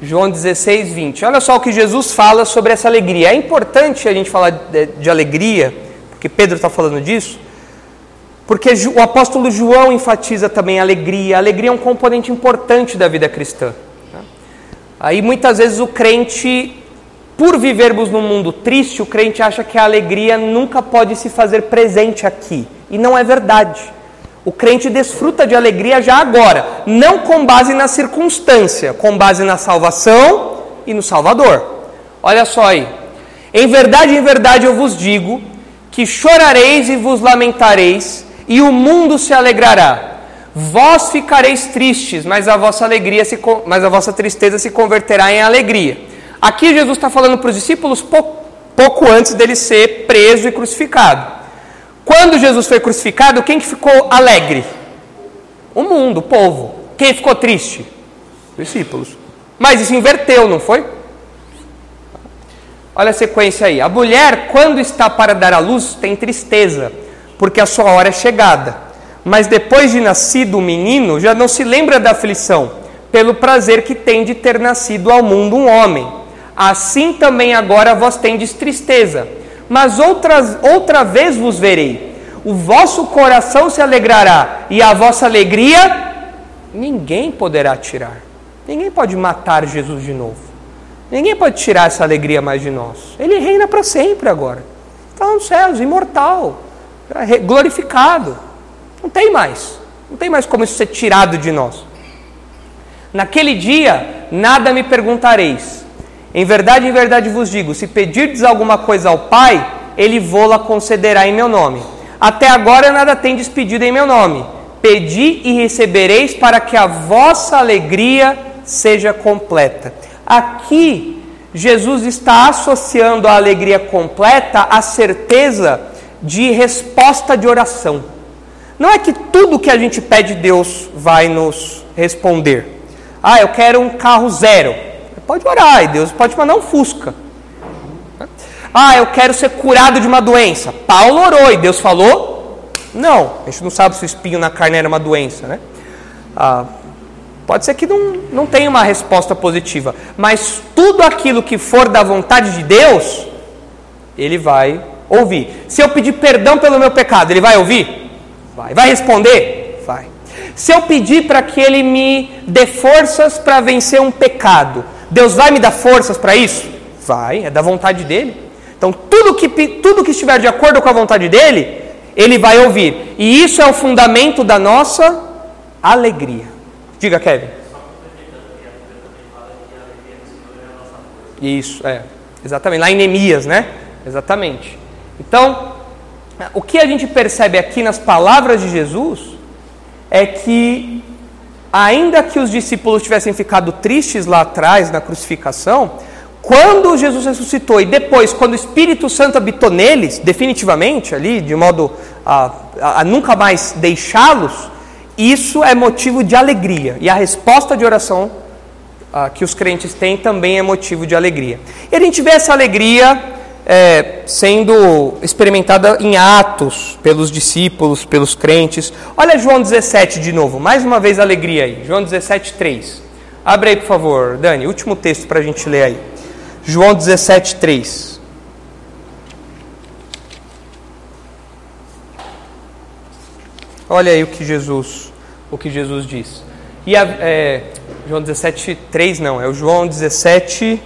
João 16, 20. Olha só o que Jesus fala sobre essa alegria. É importante a gente falar de, de alegria, porque Pedro está falando disso, porque o apóstolo João enfatiza também a alegria. A alegria é um componente importante da vida cristã. Né? Aí muitas vezes o crente, por vivermos num mundo triste, o crente acha que a alegria nunca pode se fazer presente aqui. E não é verdade. O crente desfruta de alegria já agora, não com base na circunstância, com base na salvação e no Salvador. Olha só aí. Em verdade, em verdade eu vos digo que chorareis e vos lamentareis, e o mundo se alegrará. Vós ficareis tristes, mas a vossa alegria se, mas a vossa tristeza se converterá em alegria. Aqui Jesus está falando para os discípulos pouco, pouco antes dele ser preso e crucificado. Quando Jesus foi crucificado, quem que ficou alegre? O mundo, o povo. Quem ficou triste? Os discípulos. Mas isso inverteu, não foi? Olha a sequência aí. A mulher, quando está para dar à luz, tem tristeza, porque a sua hora é chegada. Mas depois de nascido o menino, já não se lembra da aflição, pelo prazer que tem de ter nascido ao mundo um homem. Assim também agora vós tendes tristeza mas outras, outra vez vos verei. O vosso coração se alegrará, e a vossa alegria ninguém poderá tirar. Ninguém pode matar Jesus de novo. Ninguém pode tirar essa alegria mais de nós. Ele reina para sempre agora. Está nos céus, imortal, glorificado. Não tem mais. Não tem mais como isso ser tirado de nós. Naquele dia, nada me perguntareis. Em verdade, em verdade vos digo: se pedirdes alguma coisa ao Pai, ele vô-la concederá em meu nome. Até agora nada tendes pedido em meu nome. Pedi e recebereis para que a vossa alegria seja completa. Aqui, Jesus está associando a alegria completa à certeza de resposta de oração. Não é que tudo que a gente pede, Deus vai nos responder. Ah, eu quero um carro zero. Pode orar e Deus pode mandar um fusca. Ah, eu quero ser curado de uma doença. Paulo orou e Deus falou? Não. A gente não sabe se o espinho na carne era uma doença, né? Ah, pode ser que não, não tenha uma resposta positiva. Mas tudo aquilo que for da vontade de Deus, Ele vai ouvir. Se eu pedir perdão pelo meu pecado, Ele vai ouvir? Vai. Vai responder? Vai. Se eu pedir para que Ele me dê forças para vencer um pecado, Deus vai me dar forças para isso? Vai, é da vontade dele. Então, tudo que, tudo que estiver de acordo com a vontade dele, ele vai ouvir. E isso é o fundamento da nossa alegria. Diga, Kevin. Isso, é. Exatamente. Lá em Neemias, né? Exatamente. Então, o que a gente percebe aqui nas palavras de Jesus é que ainda que os discípulos tivessem ficado tristes lá atrás na crucificação, quando Jesus ressuscitou e depois, quando o Espírito Santo habitou neles, definitivamente, ali, de modo a, a, nunca mais deixá-los, isso é motivo de alegria. E a resposta de oração a, que os crentes têm também é motivo de alegria. E a gente vê essa alegria é, sendo experimentada em atos pelos discípulos, pelos crentes. Olha João 17 de novo, mais uma vez alegria aí. João 17, 3. Abre aí, por favor, Dani, último texto para a gente ler aí. João 17, 3. Olha aí o que Jesus, o que Jesus diz. E a, é, João 17, 3 não, é o João 17.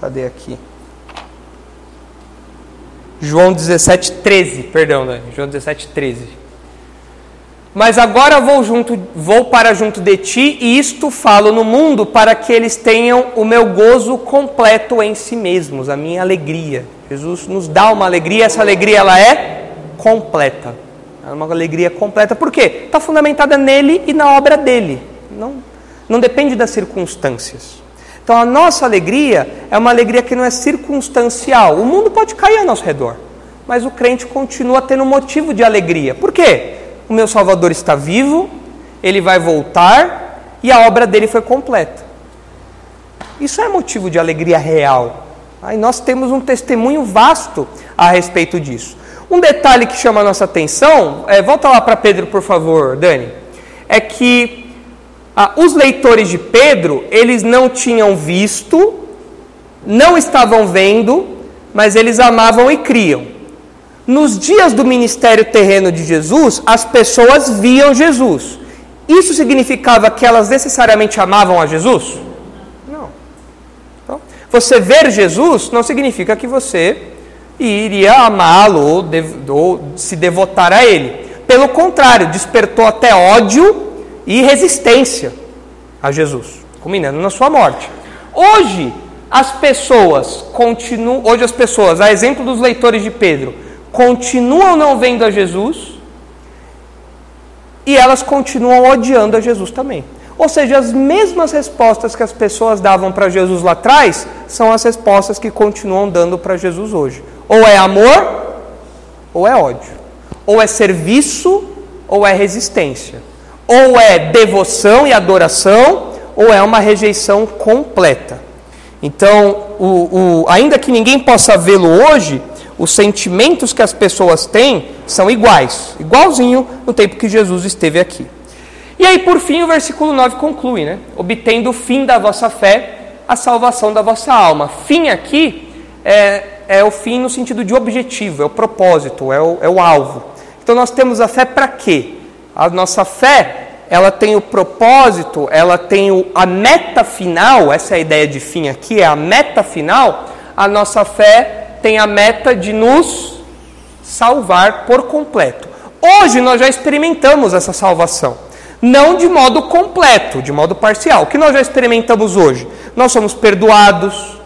Cadê aqui? João 17, 13, perdão, né? João 17, 13. Mas agora vou, junto, vou para junto de ti, e isto falo no mundo, para que eles tenham o meu gozo completo em si mesmos, a minha alegria. Jesus nos dá uma alegria, essa alegria ela é completa. É uma alegria completa, por quê? Está fundamentada nele e na obra dele. Não, não depende das circunstâncias. Então a nossa alegria é uma alegria que não é circunstancial. O mundo pode cair ao nosso redor, mas o crente continua tendo motivo de alegria. Por quê? o meu Salvador está vivo, ele vai voltar e a obra dele foi completa. Isso é motivo de alegria real. Aí nós temos um testemunho vasto a respeito disso. Um detalhe que chama a nossa atenção, é, volta lá para Pedro, por favor, Dani, é que ah, os leitores de Pedro, eles não tinham visto, não estavam vendo, mas eles amavam e criam. Nos dias do ministério terreno de Jesus, as pessoas viam Jesus. Isso significava que elas necessariamente amavam a Jesus? Não. Então, você ver Jesus não significa que você iria amá-lo ou, ou se devotar a ele. Pelo contrário, despertou até ódio e resistência a Jesus, culminando na sua morte. Hoje, as pessoas continuam, hoje as pessoas, a exemplo dos leitores de Pedro, continuam não vendo a Jesus e elas continuam odiando a Jesus também. Ou seja, as mesmas respostas que as pessoas davam para Jesus lá atrás são as respostas que continuam dando para Jesus hoje. Ou é amor, ou é ódio. Ou é serviço, ou é resistência. Ou é devoção e adoração, ou é uma rejeição completa. Então, o, o, ainda que ninguém possa vê-lo hoje, os sentimentos que as pessoas têm são iguais, igualzinho no tempo que Jesus esteve aqui. E aí, por fim, o versículo 9 conclui, né? Obtendo o fim da vossa fé, a salvação da vossa alma. Fim aqui é, é o fim no sentido de objetivo, é o propósito, é o, é o alvo. Então nós temos a fé para quê? A nossa fé, ela tem o propósito, ela tem o, a meta final, essa é a ideia de fim aqui, é a meta final. A nossa fé tem a meta de nos salvar por completo. Hoje nós já experimentamos essa salvação. Não de modo completo, de modo parcial. O que nós já experimentamos hoje? Nós somos perdoados,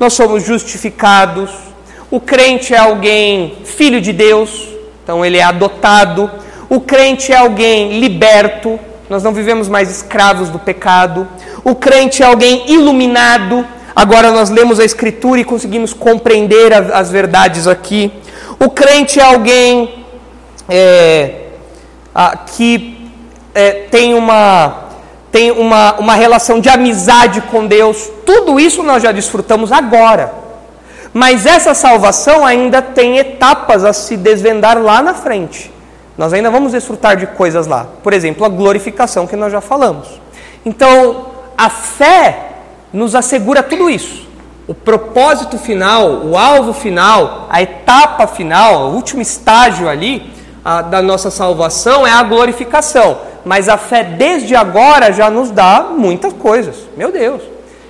nós somos justificados. O crente é alguém filho de Deus, então ele é adotado. O crente é alguém liberto, nós não vivemos mais escravos do pecado. O crente é alguém iluminado, Agora nós lemos a Escritura e conseguimos compreender as verdades aqui. O crente é alguém é, a, que é, tem, uma, tem uma, uma relação de amizade com Deus. Tudo isso nós já desfrutamos agora. Mas essa salvação ainda tem etapas a se desvendar lá na frente. Nós ainda vamos desfrutar de coisas lá. Por exemplo, a glorificação que nós já falamos. Então, a fé nos assegura tudo isso. O propósito final, o alvo final, a etapa final, o último estágio ali a, da nossa salvação é a glorificação. Mas a fé desde agora já nos dá muitas coisas. Meu Deus.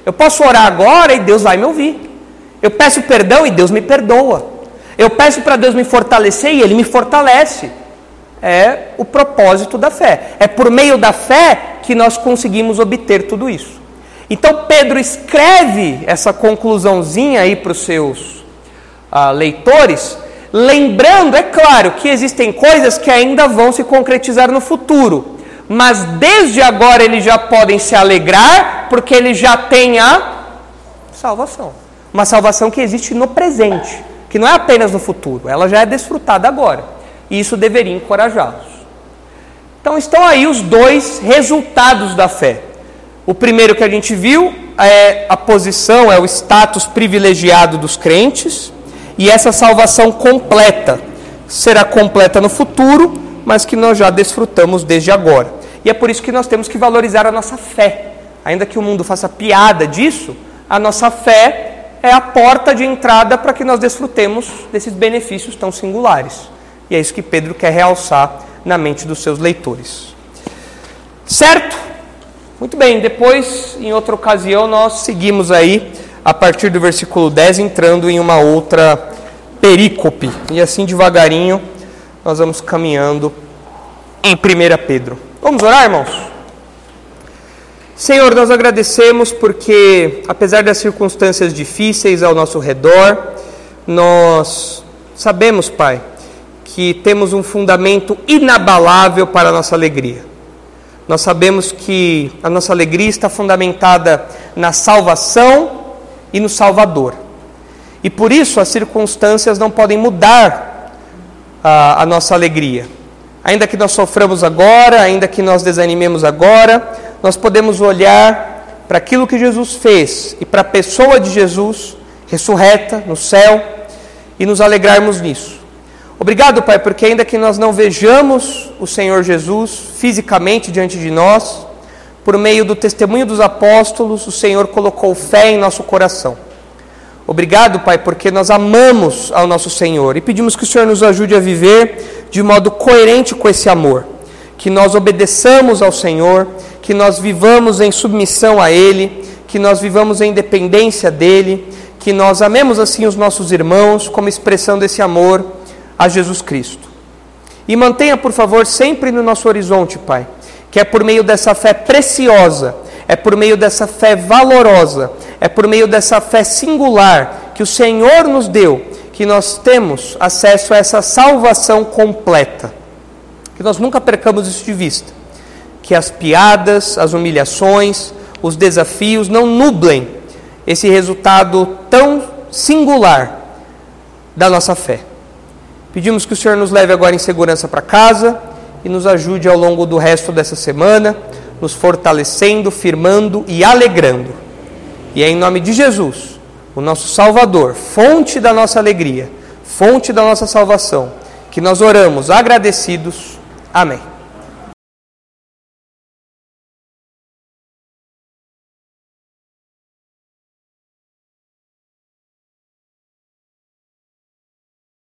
Eu posso orar agora e Deus vai me ouvir. Eu peço perdão e Deus me perdoa. Eu peço para Deus me fortalecer e Ele me fortalece. É o propósito da fé. É por meio da fé que nós conseguimos obter tudo isso. Então Pedro escreve essa conclusãozinha aí para os seus ah, leitores, lembrando, é claro, que existem coisas que ainda vão se concretizar no futuro, mas desde agora eles já podem se alegrar, porque eles já têm a salvação. Uma salvação que existe no presente, que não é apenas no futuro, ela já é desfrutada agora. E isso deveria encorajá-los. Então estão aí os dois resultados da fé. O primeiro que a gente viu é a posição, é o status privilegiado dos crentes, e essa salvação completa será completa no futuro, mas que nós já desfrutamos desde agora. E é por isso que nós temos que valorizar a nossa fé. Ainda que o mundo faça piada disso, a nossa fé é a porta de entrada para que nós desfrutemos desses benefícios tão singulares. E é isso que Pedro quer realçar na mente dos seus leitores. Certo? Muito bem, depois, em outra ocasião, nós seguimos aí, a partir do versículo 10, entrando em uma outra perícope. E assim, devagarinho, nós vamos caminhando em 1 Pedro. Vamos orar, irmãos? Senhor, nós agradecemos porque, apesar das circunstâncias difíceis ao nosso redor, nós sabemos, Pai, que temos um fundamento inabalável para a nossa alegria. Nós sabemos que a nossa alegria está fundamentada na salvação e no Salvador. E por isso as circunstâncias não podem mudar a, a nossa alegria. Ainda que nós soframos agora, ainda que nós desanimemos agora, nós podemos olhar para aquilo que Jesus fez e para a pessoa de Jesus ressurreta no céu e nos alegrarmos nisso. Obrigado, Pai, porque ainda que nós não vejamos o Senhor Jesus fisicamente diante de nós, por meio do testemunho dos apóstolos, o Senhor colocou fé em nosso coração. Obrigado, Pai, porque nós amamos ao nosso Senhor e pedimos que o Senhor nos ajude a viver de modo coerente com esse amor. Que nós obedeçamos ao Senhor, que nós vivamos em submissão a Ele, que nós vivamos em dependência dEle, que nós amemos assim os nossos irmãos como expressão desse amor a Jesus Cristo. E mantenha, por favor, sempre no nosso horizonte, Pai, que é por meio dessa fé preciosa, é por meio dessa fé valorosa, é por meio dessa fé singular que o Senhor nos deu que nós temos acesso a essa salvação completa. Que nós nunca percamos isso de vista. Que as piadas, as humilhações, os desafios não nublem esse resultado tão singular da nossa fé. Pedimos que o Senhor nos leve agora em segurança para casa e nos ajude ao longo do resto dessa semana, nos fortalecendo, firmando e alegrando. E é em nome de Jesus o nosso Salvador, fonte da nossa alegria, fonte da nossa salvação, que nós oramos agradecidos. Amém.